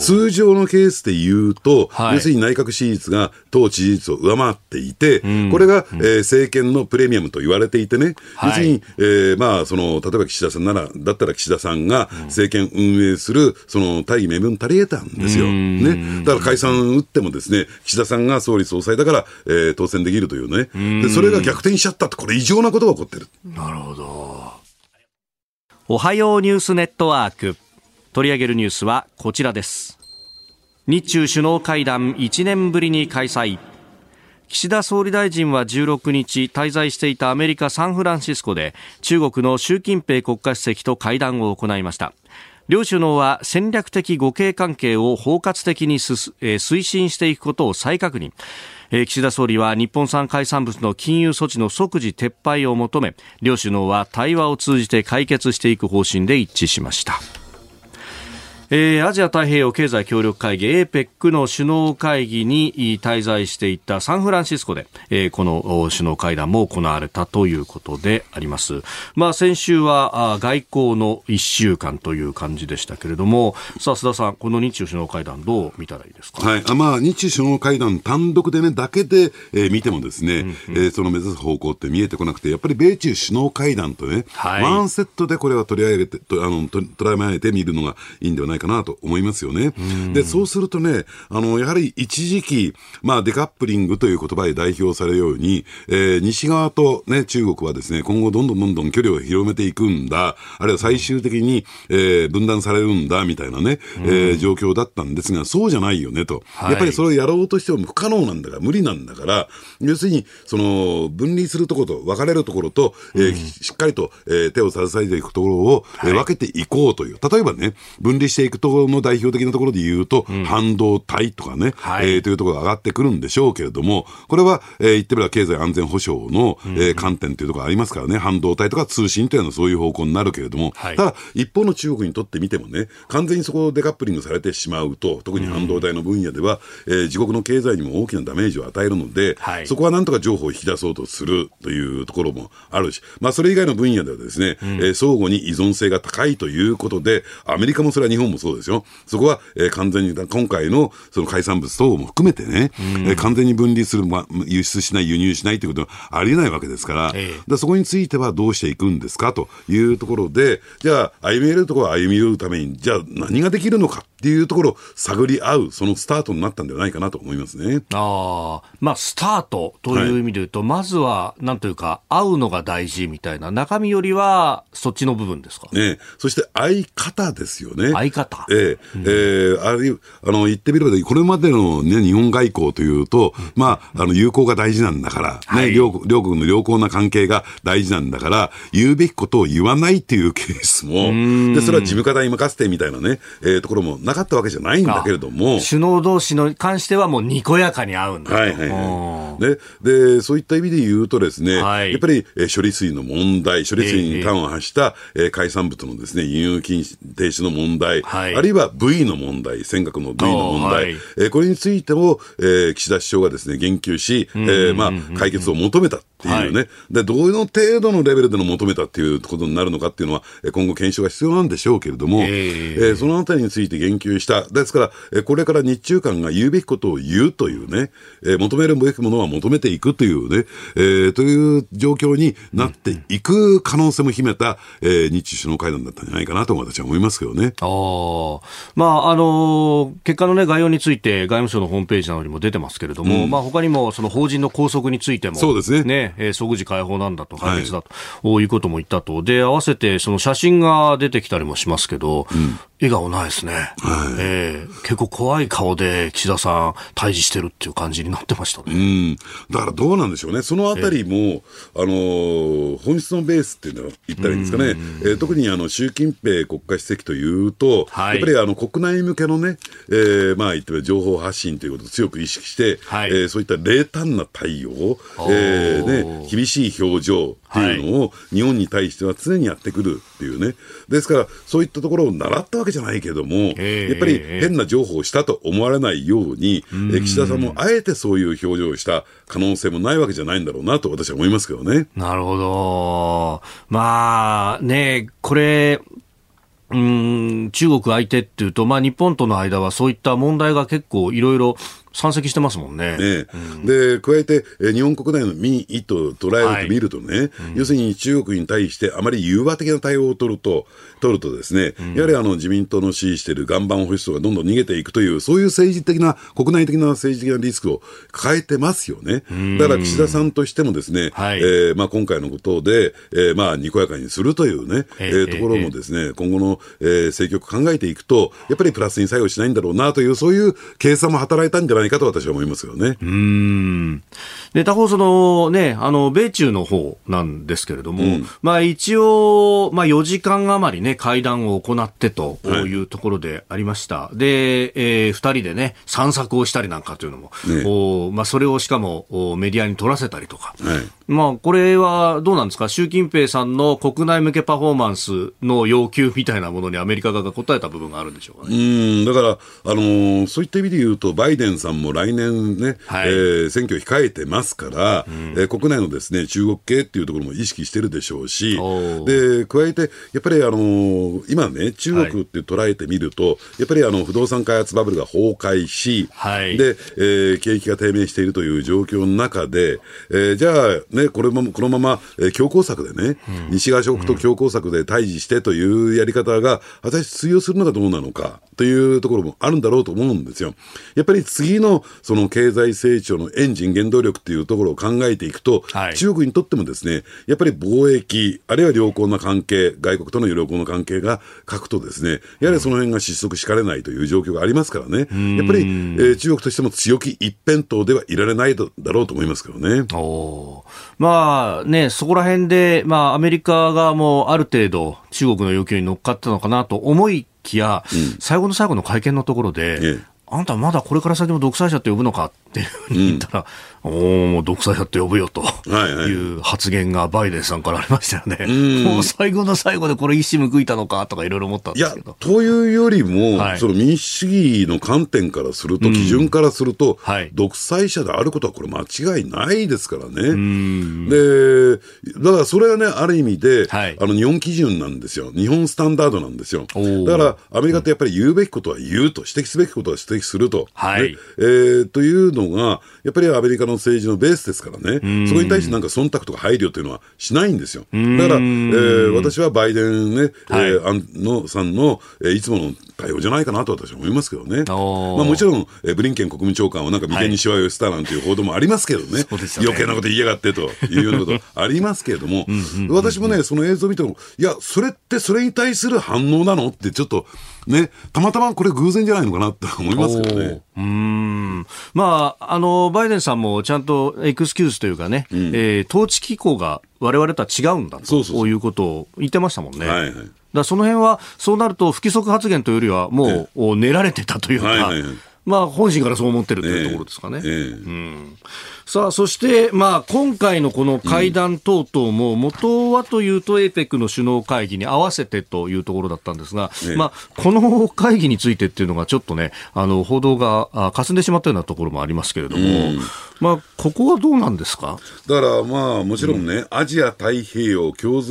通常のケースで言うと、はい、要するに内閣支持率が党支持率を上回っていて、うん、これが、えー、政権のプレミアムと言われていてね、はい、要するに、えー、まあ、その、例えば岸田さんなら、だったら岸田さんが政権運営する、その大義名分足り得たんですよ。ね。だから解散打ってもですね、岸田さんが総理総裁だから、えー、当選できるというね。で、それが逆転しちゃったって、これ異常なことが起こってる。なるほど。おはようニュースネットワーク。取り上げるニュースはこちらです。日中首脳会談1年ぶりに開催。岸田総理大臣は16日滞在していたアメリカ・サンフランシスコで中国の習近平国家主席と会談を行いました。両首脳は戦略的互恵関係を包括的に推進していくことを再確認。え岸田総理は日本産海産物の金融措置の即時撤廃を求め両首脳は対話を通じて解決していく方針で一致しました。えー、アジア太平洋経済協力会議 APEC の首脳会議に滞在していたサンフランシスコで、えー、この首脳会談も行われたということであります。まあ、先週は外交の1週間という感じでしたけれども、さあ、須田さん、この日中首脳会談どう見たらいいですか？はい、あまあ、日中首脳会談単独でね、だけで、えー、見てもですね、うんうん、えー、その目指す方向って見えてこなくて、やっぱり米中首脳会談とね、はい、ワンセットでこれは取り上げて、とあの捉えてみるのがいいんではないかなと思いますよね。で、そうするとね、あの、やはり一時期、まあ、デカップリングという言葉で代表されるように、えー、西側とね、中国はですね、今後どんどんどんどん距離を広めていくんだ、あるいは最終的に、えー、分断されるんだ、みたいなね、えー、状況だったんですが、そうじゃないよねと。やっぱりそれをやろうとしても不可能なんだから、無理なんだから、要するに、その、分離するところと分かれるところと、えー、しっかりと、えー、手を携えていくところを、えー、分けていこうという。例えばね、分離していくところの代表的なところで言うと、うん、半導体とかね、はい、えー、というところが上がってくるんでしょうけれども、これは、えー、言ってみれば経済安全保障の、うん、えー、観点というところがありますからね、半導体とか通信というのはそういう方向になるけれども、はい、ただ、一方の中国にとってみてもね、完全にそこをデカップリングされてしまうと、特に半導体の分野では、うん、えー、自国の経済にも大きなダメージを与えるので、はい、そこはなんとか情報を引き出そうとするというところもあるし、まあ、それ以外の分野ではですね、うん、えー、相互に依存性が高いということで、アメリカもそれは日本もそうですよ。そこは、えー、完全に、今回のその海産物等も含めてね、うん、えー、完全に分離する、まあ、輸出しない、輸入しないということはありえないわけですから、えー、だそこについてはどうしていくんですかというところで、じゃあ、歩み寄るところは歩み寄るために、じゃあ何ができるのかっていうところを探り合う、そのスタートになったんではないかなと思いますね。ああ、まあ、スタートという意味で言うと、はい、まずは、なんというか、会うのが大事みたいな、中身よりは、そっちの部分ですか？ねそして相方ですよね。相方。ええ、うん、えー、あるあの、言ってみれば、これまでのね、日本外交というと、まあ、あの、友好が大事なんだから、ね、はい、両両国の良好な関係が大事なんだから、言うべきことを言わないっていうケースも、で、それは事務方に任せてみたいなね、えー、ところもなかったわけじゃないんだけれども。首脳同士の関してはもうにこやかに合うんだはいはいはい。で、で、そういった意味で言うとですね、はい、やっぱり、えー、処理水の問題、処理水に端を発した、えー、海産物のですね、輸入禁止停止の問題、はい、あるいは部位の問題、尖閣の部位の問題、はい、えー、これについても、えー、岸田首相がですね、言及し、えー、まあ、解決を求めた。っていうね、はい、でどの程度のレベルでの求めたっていうことになるのかっていうのは、今後検証が必要なんでしょうけれども、えー、えー、そのあたりについて言及した、ですから、これから日中間が言うべきことを言うというね、えー、求めるべきものは求めていくというね、えー、という状況になっていく可能性も秘めた、えー、日中首脳会談だったんじゃないかなと私は思いますけどね。あまああの結果の、ね、概要について外務省のホームページなどにも出てますけれども、うん、まあ他にもその法人の拘束についても、そうですねね、えー、即時解放なんだと、解決だと、はい、いうことも言ったと、で合わせてその写真が出てきたりもしますけど、うん、笑顔ないですね、はい。えー、結構怖い顔で岸田さん、対峙してるっていう感じになってましたね、うん、だからどうなんでしょうね、そのあたりも、えー、あの本質のベースっていうのは言ったらいいんですかね、えー、特にあの習近平国家主席というと、はい、やっぱりあの国内向けのね、えー、まあ言って情報発信ということを強く意識して、はい、えー、そういった冷淡な対応、えーね、厳しい表情っていうのを日本に対しては常にやってくるっていうね、ですからそういったところを習ったわけじゃないけども、やっぱり変な情報をしたと思われないように、え岸田さんもあえてそういう表情をした可能性もないわけじゃないんだろうなと私は思いますけどね。なるほど。まあね、これ、うん中国相手っていうと、まあ、日本との間はそういった問題が結構いろいろ山積してますもんね。ねうん、で、加えて、え日本国内の民意と捉えると見るとね、はいうん、要するに中国に対してあまり融和的な対応を取ると、取るとですね、うん、やはりあの自民党の支持している岩盤保守層がどんどん逃げていくという、そういう政治的な、国内的な政治的なリスクを抱えてますよね。だから岸田さんとしてもですね、はい、えー、まあ、今回のことで、えー、まあ、にこやかにするというね、えー、ところもですね、今後の、えー、政局考えていくと、やっぱりプラスに作用しないんだろうなという、そういう計算も働いたんじゃないかと私は思いますよね。うん。で、他方そのね、あの、米中の方なんですけれども、うん、まあ一応、まあ4時間余りね、会談を行ってというところでありました。はい、で、えー、二人でね、散策をしたりなんかというのも、ね、おまあそれをしかもメディアに撮らせたりとか、はい、まあこれはどうなんですか？習近平さんの国内向けパフォーマンスの要求みたいなものにアメリカ側が答えた部分があるんでしょうかね。うん、だから、あのー、そういった意味で言うと、バイデンさんも来年ね、はい、えー、選挙控えてますから、うん、えー、国内のですね、中国系っていうところも意識してるでしょうし、で、加えて、やっぱりあのー、今ね、中国って捉えてみると、はい、やっぱりあの、不動産開発バブルが崩壊し、はい、で、えー、景気が低迷しているという状況の中で、えー、じゃあ、ね、これも、このまま、えー、強攻策でね、うん、西側諸国と強攻策で対峙してというやり方が、果たして通用するのかどうなのかというところもあるんだろうと思うんですよ。やっぱり次のその経済成長のエンジン、原動力っていうところを考えていくと、はい、中国にとってもですね、やっぱり貿易、あるいは良好な関係、外国との良好な関係が欠くとですね、やはりその辺が失速しかねないという状況がありますからね、やっぱり、えー、中国としても強気一辺倒ではいられないだろうと思いますけどね。まあね、そこら辺で、まあアメリカ側もある程度中国の要求に乗っかったのかなと思いきや、うん、最後の最後の会見のところで、ええ、あんたまだこれから先も独裁者って呼ぶのかっていうふうに言ったら、うん、おもう独裁者って呼ぶよという発言がバイデンさんからありましたよね。はいはい、もう最後の最後でこれ一矢報いたのかとかいろいろ思ったんですけど。というよりも、はい、その民主主義の観点からすると、基準からすると、はい、独裁者であることはこれ間違いないですからね。で、だからそれはね、ある意味で、はい、あの日本基準なんですよ。日本スタンダードなんですよ。だからアメリカってやっぱり言うべきことは言うと、指摘すべきことは指摘すると。はい、えー、というのが、やっぱりアメリカの政治のベースですからね、そこに対してなんか忖度とか配慮というのはしないんですよ。だから、えー、私はバイデンね、はい、えー、安野さんの、えー、いつもの対応じゃないかなと私は思いますけどね。まあ、もちろん、えー、ブリンケン国務長官はなんか眉間にしわ寄せたなんていう報道もありますけどね、ね。余計なこと言いやがってというようなことありますけれども、私もね、その映像を見ても、いや、それってそれに対する反応なのってちょっと、ね、たまたまこれ偶然じゃないのかなって思いますけどね。うん。まあ、あの、バイデンさんもちゃんとエクスキューズというかね、うん、えー、統治機構が我々とは違うんだということを言ってましたもんね。はいはい。だその辺は、そうなると不規則発言というよりは、もう、練られてたというか、まあ、本心からそう思ってるというところですかね。えええ、うんさあ、そして、まあ、今回のこの会談等々も、元はというと、APEC の首脳会議に合わせてというところだったんですが、まあ、この会議についてっていうのが、ちょっとね、あの、報道が霞んでしまったようなところもありますけれども、まあ、ここはどうなんですか？だから、まあ、もちろんね、うん、アジア太平洋共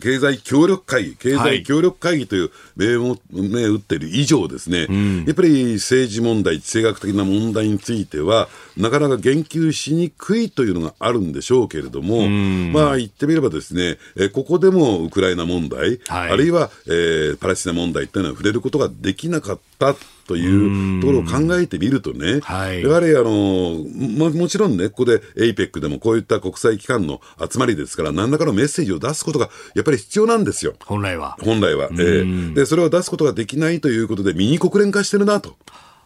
経済協力会議、経済協力会議という名を、銘打っている以上ですね、うん、やっぱり政治問題、地政学的な問題については、なかなか言及しにくいというのがあるんでしょうけれども、うん、まあ言ってみればですね、えここでもウクライナ問題、はい、あるいは、えー、パレスチナ問題っていうのは触れることができなかった。というところを考えてみるとね、はい、やはりあのももちろんね、ここで APEC でもこういった国際機関の集まりですから、何らかのメッセージを出すことがやっぱり必要なんですよ。本来は。本来は。えー、で、それを出すことができないということで、ミニ国連化してるなと。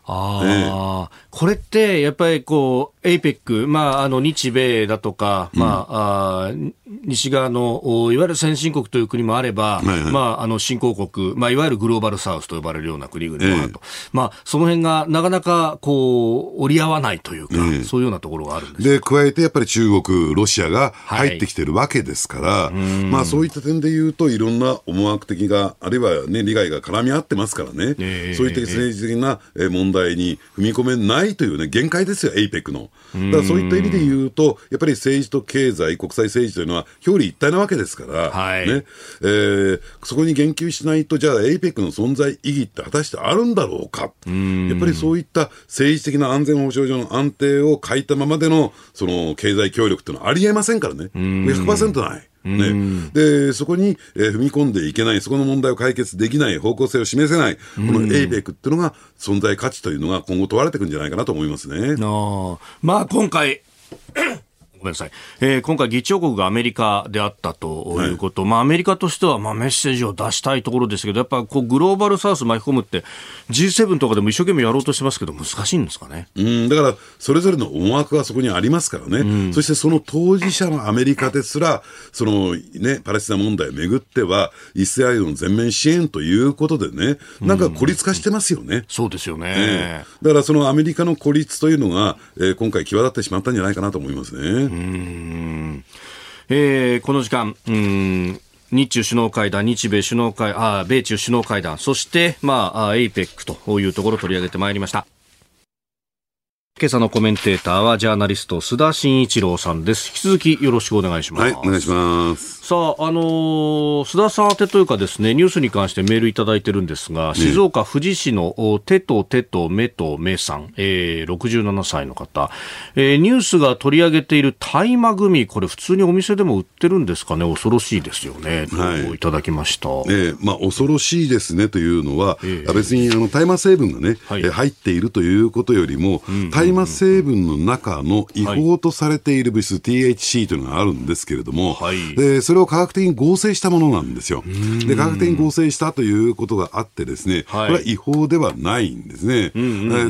ああ、えこれってやっぱりこう、APEC、まあ、あの日米だとか、うん、まあ、あ西側のいわゆる先進国という国もあれば、はいはい、まあ、あの新興国、まあ、いわゆるグローバルサウスと呼ばれるような国々もあると、えまあ、その辺がなかなかこう折り合わないというか、えそういうようなところがあるんです。で加えてやっぱり中国、ロシアが入ってきてるわけですから、はい、まあ、そういった点でいうと、いろんな思惑的が、あるいは、ね、利害が絡み合ってますからね、えそういった政治的な問題に踏み込めないという、ね、限界ですよ、APEC の。だからそういった意味で言うと、やっぱり政治と経済、国際政治というのは表裏一体なわけですから、はい、ねえー、そこに言及しないと、じゃあ APEC の存在意義って果たしてあるんだろうか。やっぱりそういった政治的な安全保障上の安定を欠いたままでのその経済協力っていうのはありえませんからね。100%ない。ね、でそこに、えー、踏み込んでいけない、そこの問題を解決できない、方向性を示せない、この APEC っていうのが存在価値というのが今後問われていくんじゃないかなと思いますね。あまあ今回ごめんなさい、えー、今回、議長国がアメリカであったということ、はい、まあ、アメリカとしてはまあメッセージを出したいところですけど、やっぱこうグローバルサウス巻き込むって、G7 とかでも一生懸命やろうとしてますけど、難しいんですかね？うん。だから、それぞれの思惑がそこにありますからね、うん、そしてその当事者のアメリカですら、そのね、パレスチナ問題をめぐっては、イスラエルの全面支援ということでね、なんか孤立化してますよね。うん、そうですよね、えー、だからそのアメリカの孤立というのが、えー、今回、際立ってしまったんじゃないかなと思いますね。うんえー、この時間、うん日中首脳会談、日米首脳会、あ米中首脳会談、そして、まあ、APEC というところを取り上げてまいりました。今朝のコメンテーターはジャーナリスト須田慎一郎さんです。引き続きよろしくお願いします。はい、お願いします。さあ、あのー、須田さん宛てというかですね、ニュースに関してメールいただいてるんですが、ね、静岡富士市の手と手と目と目さん、えー、67歳の方、えー、ニュースが取り上げている大麻グミ、これ普通にお店でも売ってるんですかね、恐ろしいですよね、はい、いただきました。えー、まあ、恐ろしいですねというのは、えー、別にあの大麻成分がね、はい、入っているということよりも、大麻成分の中の違法とされている物質、はい、THC というのがあるんですけれども、はい、えーそれを科学的に合成したものなんですよ。で、科学的に合成したということがあってですね、はい、これは違法ではないんですね。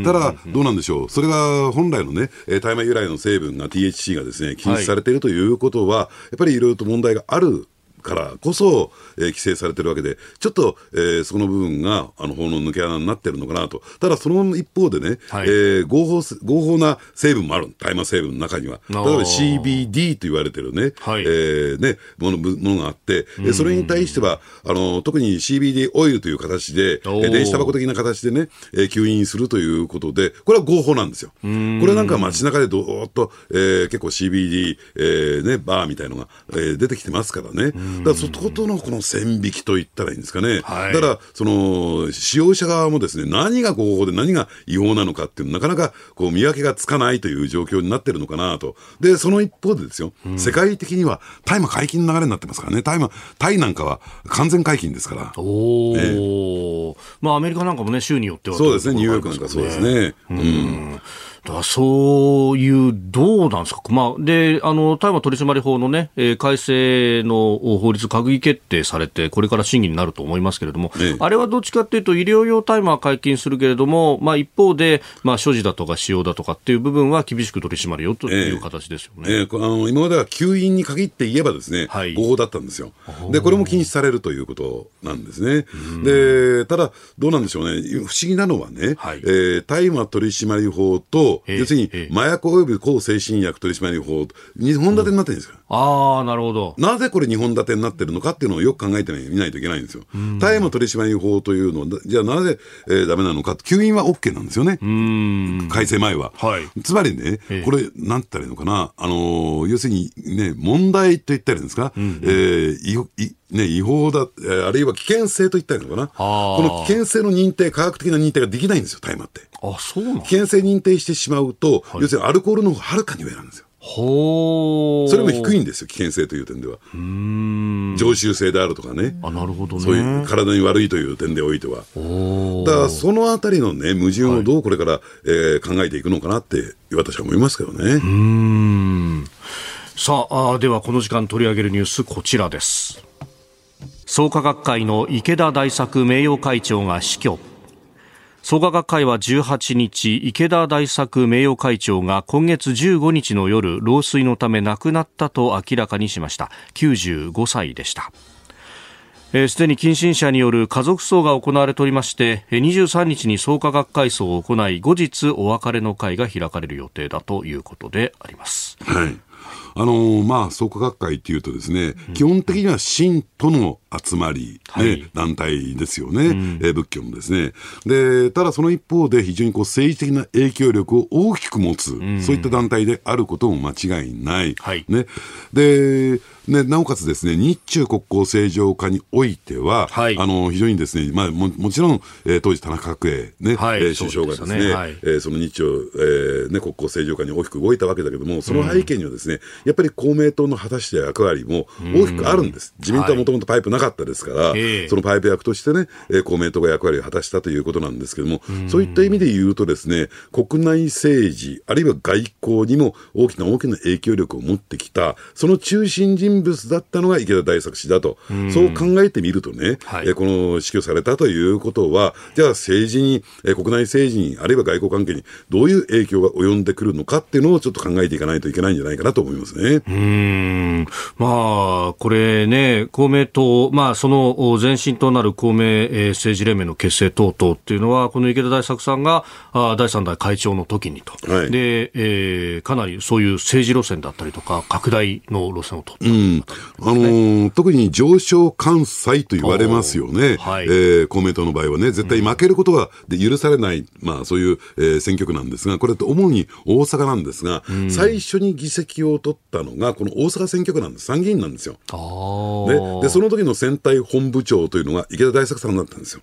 ただ、どうなんでしょう？それが本来のね、大麻由来の成分が THC がですね、禁止されているということは、はい、やっぱりいろいろと問題があるからこそ、えー、規制されてるわけで、ちょっと、えー、その部分が、あの、法の抜け穴になってるのかなと。ただ、その一方でね、はい、えー、合法、合法な成分もある。大麻成分の中には。例えば CBD と言われてるね、はい、えー、ね、もの、ものがあって、でそれに対しては、あの、特に CBD オイルという形で、え電子タバコ的な形でね、えー、吸引するということで、これは合法なんですよ。これなんか街中でどーっと、えー、結構 CBD、えー、ね、バーみたいのが、えー、出てきてますからね。だからそことのこの線引きと言ったらいいんですかね、はい、だからその使用者側もですね何が合法で何が違法なのかっていうなかなかこう見分けがつかないという状況になってるのかなと、でその一方でですよ、うん、世界的には大麻解禁の流れになってますからね、大麻タイなんかは完全解禁ですから。おえまあ、アメリカなんかもね、州によっては、そうですね、ニューヨークなんかそうですね。うん、うんだそういう、どうなんですか、まあ、であの大麻取締法のね、えー、改正の法律、閣議決定されて、これから審議になると思いますけれども、ええ、あれはどっちかというと、医療用大麻は解禁するけれども、まあ、一方で、まあ、所持だとか使用だとかっていう部分は厳しく取り締まるよという形ですよね、ええあの今までは吸引に限って言えばですね、はい、合法だったんですよ。で、これも禁止されるということなんですね。で、ただ、どうなんでしょうね、不思議なのはね、はい、えー、大麻取締法と、と、要するに麻薬及び抗精神薬取締法、2本立てになってるんですよ。ああ、なるほど。なぜこれ2本立てになってるのかっていうのをよく考えてみないといけないんですよ。大麻取締法というのじゃあなぜ、えー、ダメなのか、吸引は OK なんですよね。改正前は。はい、つまりね、これ、なんて言ったらいいのかな、あのー、要するにね、問題と言ったらいいんですか、うん、えー、いいね、違法だ、あるいは危険性と言ったらいいのかな。この危険性の認定、科学的な認定ができないんですよ、大麻って。あ、そうな危険性認定してしまうと、はい、要するにアルコールの方がはるかに上なんですよ。ほそれも低いんですよ、危険性という点では。常習性であるとかね。あ、なるほどね。そういう体に悪いという点でおいては。だから、そのあたりのね、矛盾をどうこれから、はい、えー、考えていくのかなって、私は思いますけどね。うん。さあ、ではこの時間取り上げるニュース、こちらです。創価学会の池田大作名誉会長が死去。創価学会は18日、池田大作名誉会長が今月15日の夜、老衰のため亡くなったと明らかにしました。95歳でした。す、えー、で、に近親者による家族葬が行われておりまして、23日に創価学会葬を行い、後日お別れの会が開かれる予定だということであります。はい。あのー、まあ、創価学会っていうとですね、うん、基本的には信徒の集まり、ね、はい、団体ですよね、うん、えー、仏教もですね。で、ただその一方で非常にこう政治的な影響力を大きく持つ、うん、そういった団体であることも間違いない。はい、ね。で、ね、なおかつですね、日中国交正常化においては、はい、あの、非常にですね、まあ、ももちろん、えー、当時田中角栄ね、はい、えー、首相がですね、そ、ねはい、えー、その日朝、えー、ね、国交正常化に大きく動いたわけだけども、その背景にはですね、うん、やっぱり公明党の果たした役割も大きくあるんです。自民党はもともとパイプなかったですから、はい、そのパイプ役としてね、えー、公明党が役割を果たしたということなんですけども、そういった意味で言うとですね、国内政治、あるいは外交にも大きな大きな影響力を持ってきた、その中心人物だったのがが池田大作氏だと、そう考えてみるとね、はい、えこの死去されたということは、じゃあ政治に、え国内政治に、あるいは外交関係にどういう影響が及んでくるのかっていうのをちょっと考えていかないといけないんじゃないかなと思いますね。うん。まあ、これね、公明党、まあ、その前身となる公明政治連盟の結成等々っていうのは、この池田大作さんがあ第3代会長の時にと、はい、でえー、かなりそういう政治路線だったりとか、拡大の路線を取った、うん、あのの特に上昇関西と言われますよね、はい、えー、公明党の場合はね、絶対負けることが許されない、うん、まあ、そういう、えー、選挙区なんですが、これって主に大阪なんですが、うん、最初に議席を取ったのが、この大阪選挙区なんです、参議院なんですよ。でで、その時の選対本部長というのが池田大作さんだったんですよ。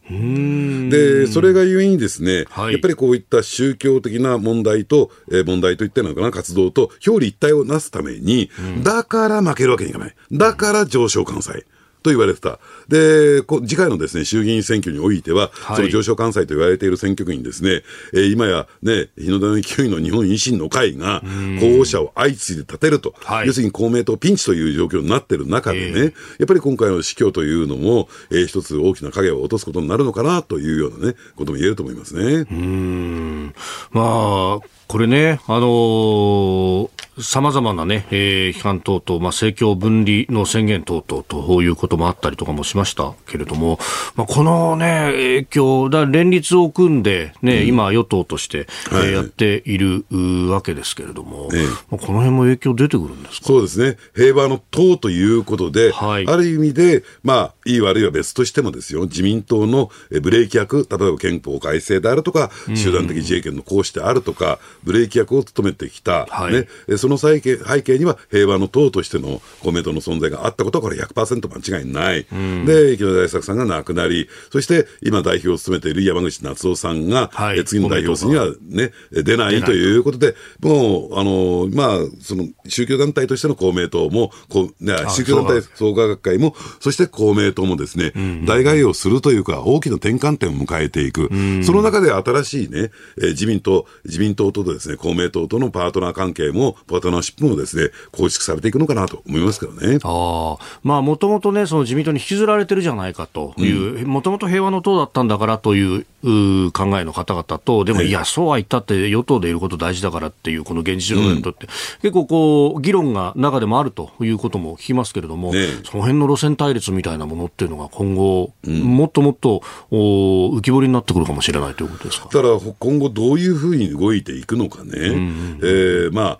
で、それがゆえにですね、はい、やっぱりこういった宗教的な問題と、えー、問題といったのかな、活動と表裏一体をなすために、うん、だから負けるわけにいかない。だからから上昇関西。と言われてた。で、次回のですね、衆議院選挙においては、はい、その上昇関西と言われている選挙区にですね、えー、今やね、日の出の勢いの日本維新の会が候補者を相次いで立てると、要するに公明党ピンチという状況になっている中でね、えー、やっぱり今回の死去というのも、えー、一つ大きな影を落とすことになるのかなというようなね、ことも言えると思いますね。うん。まあ、これね、あのーさまざまなね、えー、批判等々、まあ、政教分離の宣言等々ということもあったりとかもしましたけれども、まあ、このね、影響、だ連立を組んでね、うん、今与党として、えー、やっているわけですけれども、ええ、まあ、この辺も影響出てくるんですか？そうですね。平和の党ということで、はい、ある意味で、まあ、いい悪いは別としてもですよ、自民党のブレーキ役、例えば憲法改正であるとか、集団的自衛権の行使であるとか、ブレーキ役を務めてきた、はい、ね、その背景背景には平和の党としての公明党の存在があったことはこれ100%間違いない、うん、で池田大作さんが亡くなりそして今代表を務めている山口夏夫さんが、はい、次の代表選には、ね、出ないということでもうあの、まあ、その宗教団体としての公明党もこう、ね、宗教団体創価学会もそして公明党もですね、うん、代替をするというか大きな転換点を迎えていく、うん、その中で新しいね、え自民党自民党とですね。公明党とのパートナー関係もパートナーシップもですね、構築されていくのかなと思いますけどね。ああ、まあ、もともとね、その自民党に引きずられてるじゃないかという、もともと平和の党だったんだからというう考えの方々と、でも、い。や、そうは言ったって与党でいること大事だからっていう、この現実論にとって、うん、結構こう、議論が中でもあるということも聞きますけれども、ね、その辺の路線対立みたいなものっていうのが今後、うん、もっともっとお浮き彫りになってくるかもしれないということですか？だから今後どういうふうに動いていくのかね、うん、えー、まあ、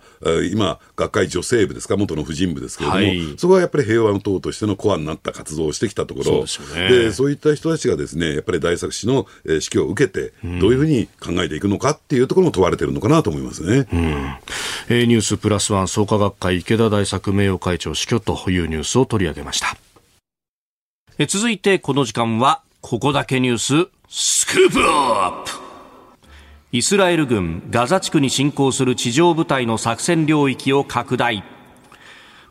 今、学会女性部ですか、元の婦人部ですけれども、はい、そこはやっぱり平和の党としてのコアになった活動をしてきたところ、そうで、ね、そういった人たちがですね、やっぱり大作氏の指揮を受けて、どういうふうに考えていくのかっていうところも問われてるのかなと思いますね。うん、えー、ニュースプラスワン創価学会池田大作名誉会長死去というニュースを取り上げました。え続いてこの時間は、ここだけニュース、スクープアップイスラエル軍ガザ地区に侵攻する地上部隊の作戦領域を拡大。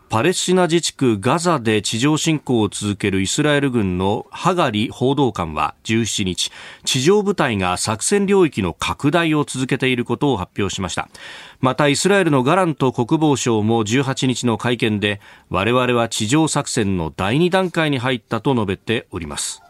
パレスチナ自治区ガザで地上侵攻を続けるイスラエル軍のハガリ報道官は17日地上部隊が作戦領域の拡大を続けていることを発表しました。またイスラエルのガラント国防相も18日の会見で我々は地上作戦の第2段階に入ったと述べております。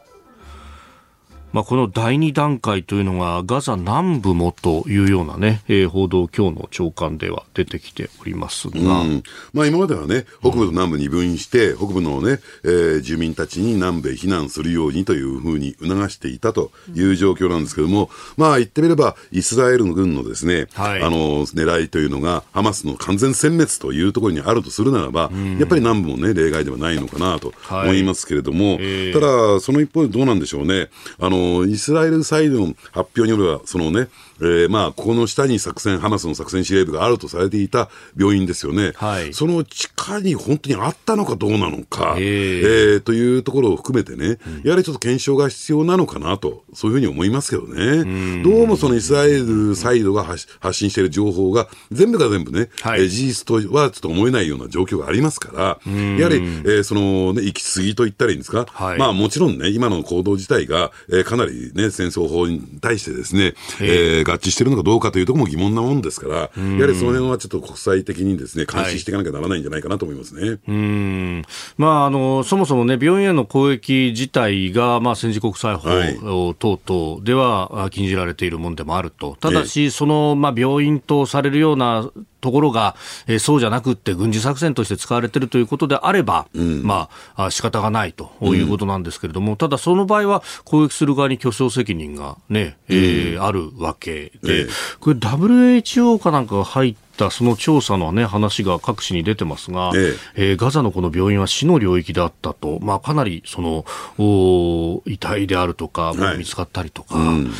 まあ、この第2段階というのがガザ南部もというようなね、えー、報道今日の長官では出てきておりますが、うん、まあ、今まではね北部と南部に分して、うん、北部のね、えー、住民たちに南部へ避難するようにというふうに促していたという状況なんですけれども、まあ言ってみればイスラエルの軍のですね、はい、あの狙いというのがハマスの完全殲滅というところにあるとするならば、うん、やっぱり南部もね例外ではないのかなと思いますけれども、はい。えー、ただその一方でどうなんでしょうね。あのイスラエルサイドの発表によれば、そのね、えー、まあ、ここの下に作戦、ハマスの作戦司令部があるとされていた病院ですよね。はい、その地下に本当にあったのかどうなのか、えー、というところを含めてね、うん、やはりちょっと検証が必要なのかなと、そういうふうに思いますけどね。どうもそのイスラエルサイドが発信している情報が、全部が全部ね、はい、えー、事実とはちょっと思えないような状況がありますから、やはり、えー、そのね、行き過ぎと言ったらいいんですか、はい、まあもちろんね、今の行動自体が、えー、かなりね、戦争法に対してですね、えー、合致しているのかどうかというところも疑問なもんですから、やはりその辺はちょっと国際的にですね、監視していかなきゃならないんじゃないかなと思いますね。はい、うんまあ、あの、そもそもね、病院への攻撃自体が、まあ、戦時国際法等々では禁じられているものでもあると。ただし、その、まあ、病院とされるようなところが、えー、そうじゃなくって軍事作戦として使われているということであれば、うん、まあ仕方がないということなんですけれども、うん、ただその場合は攻撃する側に巨匠責任がね、えー、うん、あるわけで、これ WHO かなんかが入ったその調査の、ね、話が各紙に出てますが、ええ。ー、ガザのこの病院は死の領域であったと、まあ、かなりそのお遺体であるとか、も見つかったりとか。はいうん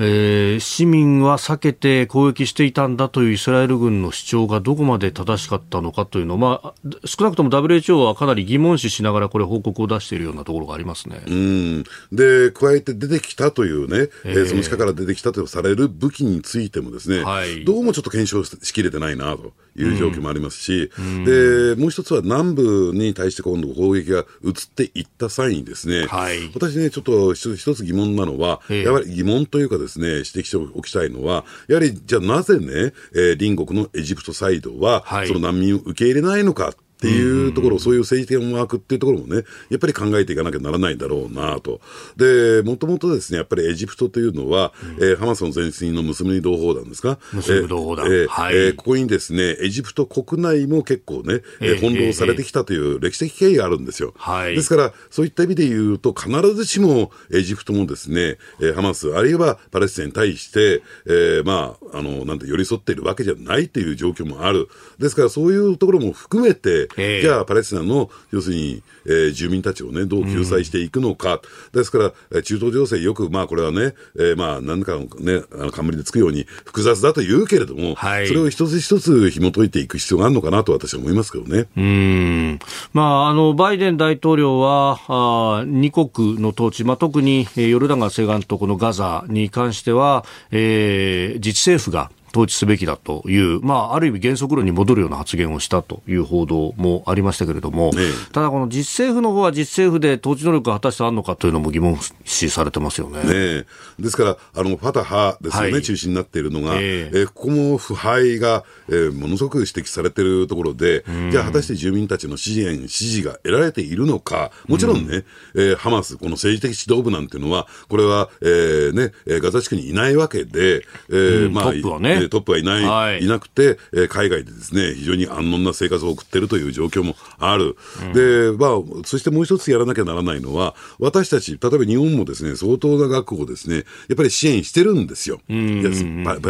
えー、市民は避けて攻撃していたんだというイスラエル軍の主張がどこまで正しかったのかというのを、まあ、少なくとも WHO はかなり疑問視しながらこれ報告を出しているようなところがありますね。うん。で加えて出てきたというね、えー、その地下から出てきたとされる武器についてもですね、はい、どうもちょっと検証しきれてないなという状況もありますし、うん、でもう一つは南部に対して今度攻撃が移っていった際にですね、はい、私ねちょっと一つ疑問なのは、やはり疑問というかですね指摘しておきたいのはやはりじゃあなぜね、えー、隣国のエジプトサイドは、はい、その難民を受け入れないのかっていうところ、そういう政治的な思惑っていうところもね、やっぱり考えていかなきゃならないんだろうなと。で、もともとですね、やっぱりエジプトというのは、うん、えー、ハマスの前進のムスリム同胞団ですか？ムスリム同胞団。えー、はい、えー、ここにですね、エジプト国内も結構ね、えー、翻弄されてきたという歴史的経緯があるんですよ。はい、ですから、そういった意味で言うと、必ずしもエジプトもですね、えー、ハマス、あるいはパレスチナに対して、えー、まあ、あの、なんて寄り添っているわけじゃないという状況もある。ですから、そういうところも含めて、じゃあ、パレススナの要するに、えー、住民たちをね、どう救済していくのか、うん、ですから、中東情勢、よく、まあ、これはね、えー、まあ、何かのね、あの冠でつくように複雑だと言うけれども、はい、それを一つ一つ紐解いていく必要があるのかなと私は思いますけどね。うん。まあ、あの、バイデン大統領は、あ二国の統治、まあ、特にヨルダン川西岸とこのガザに関しては、えー、自治政府が、統一すべきだという、まあ、ある意味原則論に戻るような発言をしたという報道もありましたけれども、ね、ただこの実政府の方は実政府で統治能力が果たしてあるのかというのも疑問視されてますよね。ねですから、あの、ファタハですよね、はい、中心になっているのが、えー、えー、ここも腐敗が、えー、ものすごく指摘されているところで、じゃあ果たして住民たちの支援、支持が得られているのか、もちろんね、えー、ハマス、この政治的指導部なんていうのは、これは、えー、ね、ガザ地区にいないわけで、えー、まあ、トップはね、トップはいない、はい、いなくて、えー、海外でですね、非常に安穏な生活を送っているという状況もある。うん、で、まあ、そしてもう一つやらなきゃならないのは、私たち、例えば日本もですね、相当な額をですね、やっぱり支援してるんですよ。パ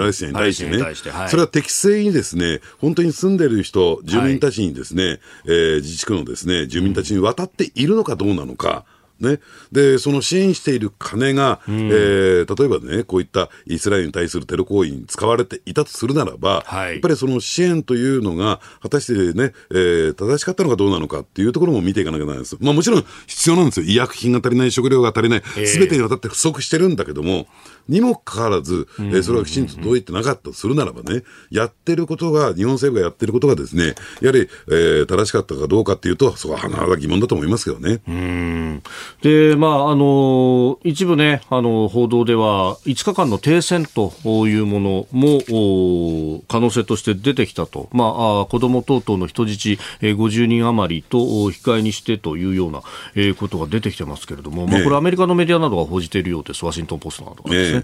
レスチナに対してね。してはい、それは適正にですね、本当に住んでる人、住民たちにですね、はい、えー、自治区のですね、住民たちに渡っているのかどうなのか。ね、でその支援している金が、うん、えー、例えばね、こういったイスラエルに対するテロ行為に使われていたとするならば、はい、やっぱりその支援というのが、果たしてね、えー、正しかったのかどうなのかっていうところも見ていかなきゃならないです。まあもちろん必要なんですよ。医薬品が足りない、食料が足りない、すべてにわたって不足してるんだけども、にもかかわらず、えー、それがきちんと届いてなかったとするならばね、やってることが、日本政府がやってることがですね、やはり、えー、正しかったかどうかっていうと、そこは甚だ疑問だと思いますけどね。うんで、まあ、あの、一部ね、あの、報道では、5日間の停戦というものも、可能性として出てきたと。まあ、子供等々の人質、えー、50人余りと引き換えにしてというような、えー、ことが出てきてますけれども、まあ、これアメリカのメディアなどが報じているようです。ワシントンポストなどがですね。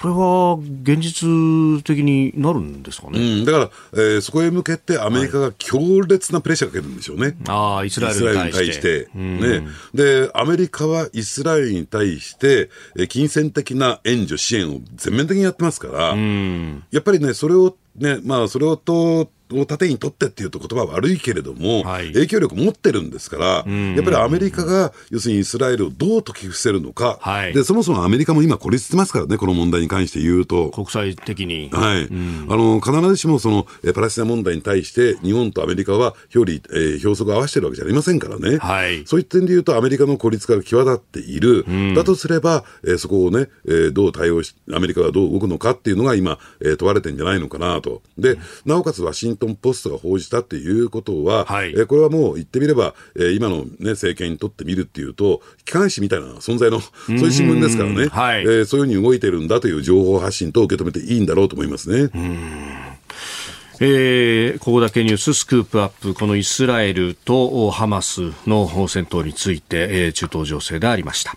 これは現実的になるんですかね？うん、だから、えー、そこへ向けてアメリカが強烈なプレッシャーかけるんでしょうね。ああ、イスラエルに対して。ね。で、アメリカはイスラエルに対して、え金銭的な援助、支援を全面的にやってますから、やっぱりね、それをね、まあ、それをと、を盾にとってっていうと言葉は悪いけれども、はい、影響力持ってるんですから、やっぱりアメリカが要するにイスラエルをどう解き伏せるのか、はい、でそもそもアメリカも今、孤立してますからね、この問題に関して言うと。国際的に。はい、あの必ずしもそのパレスチナ問題に対して、日本とアメリカは表裏、えー、表則を合わせてるわけじゃありませんからね、はい、そういった点で言うと、アメリカの孤立化が際立っている、だとすれば、えー、そこをね、えー、どう対応し、アメリカがどう動くのかっていうのが今、えー、問われてるんじゃないのかなと。で、なおかつワシントン・ポストが報じたっていうことは、はい、えこれはもう言ってみれば、えー、今の、ね、政権にとってみるっていうと、機関紙みたいな存在の、そういう新聞ですからね、はい、えー、そういうふうに動いてるんだという情報発信と受け止めていいんだろうと思いますね。えー、ここだけニューススクープアップ。このイスラエルとハマスの戦闘について、えー、中東情勢でありました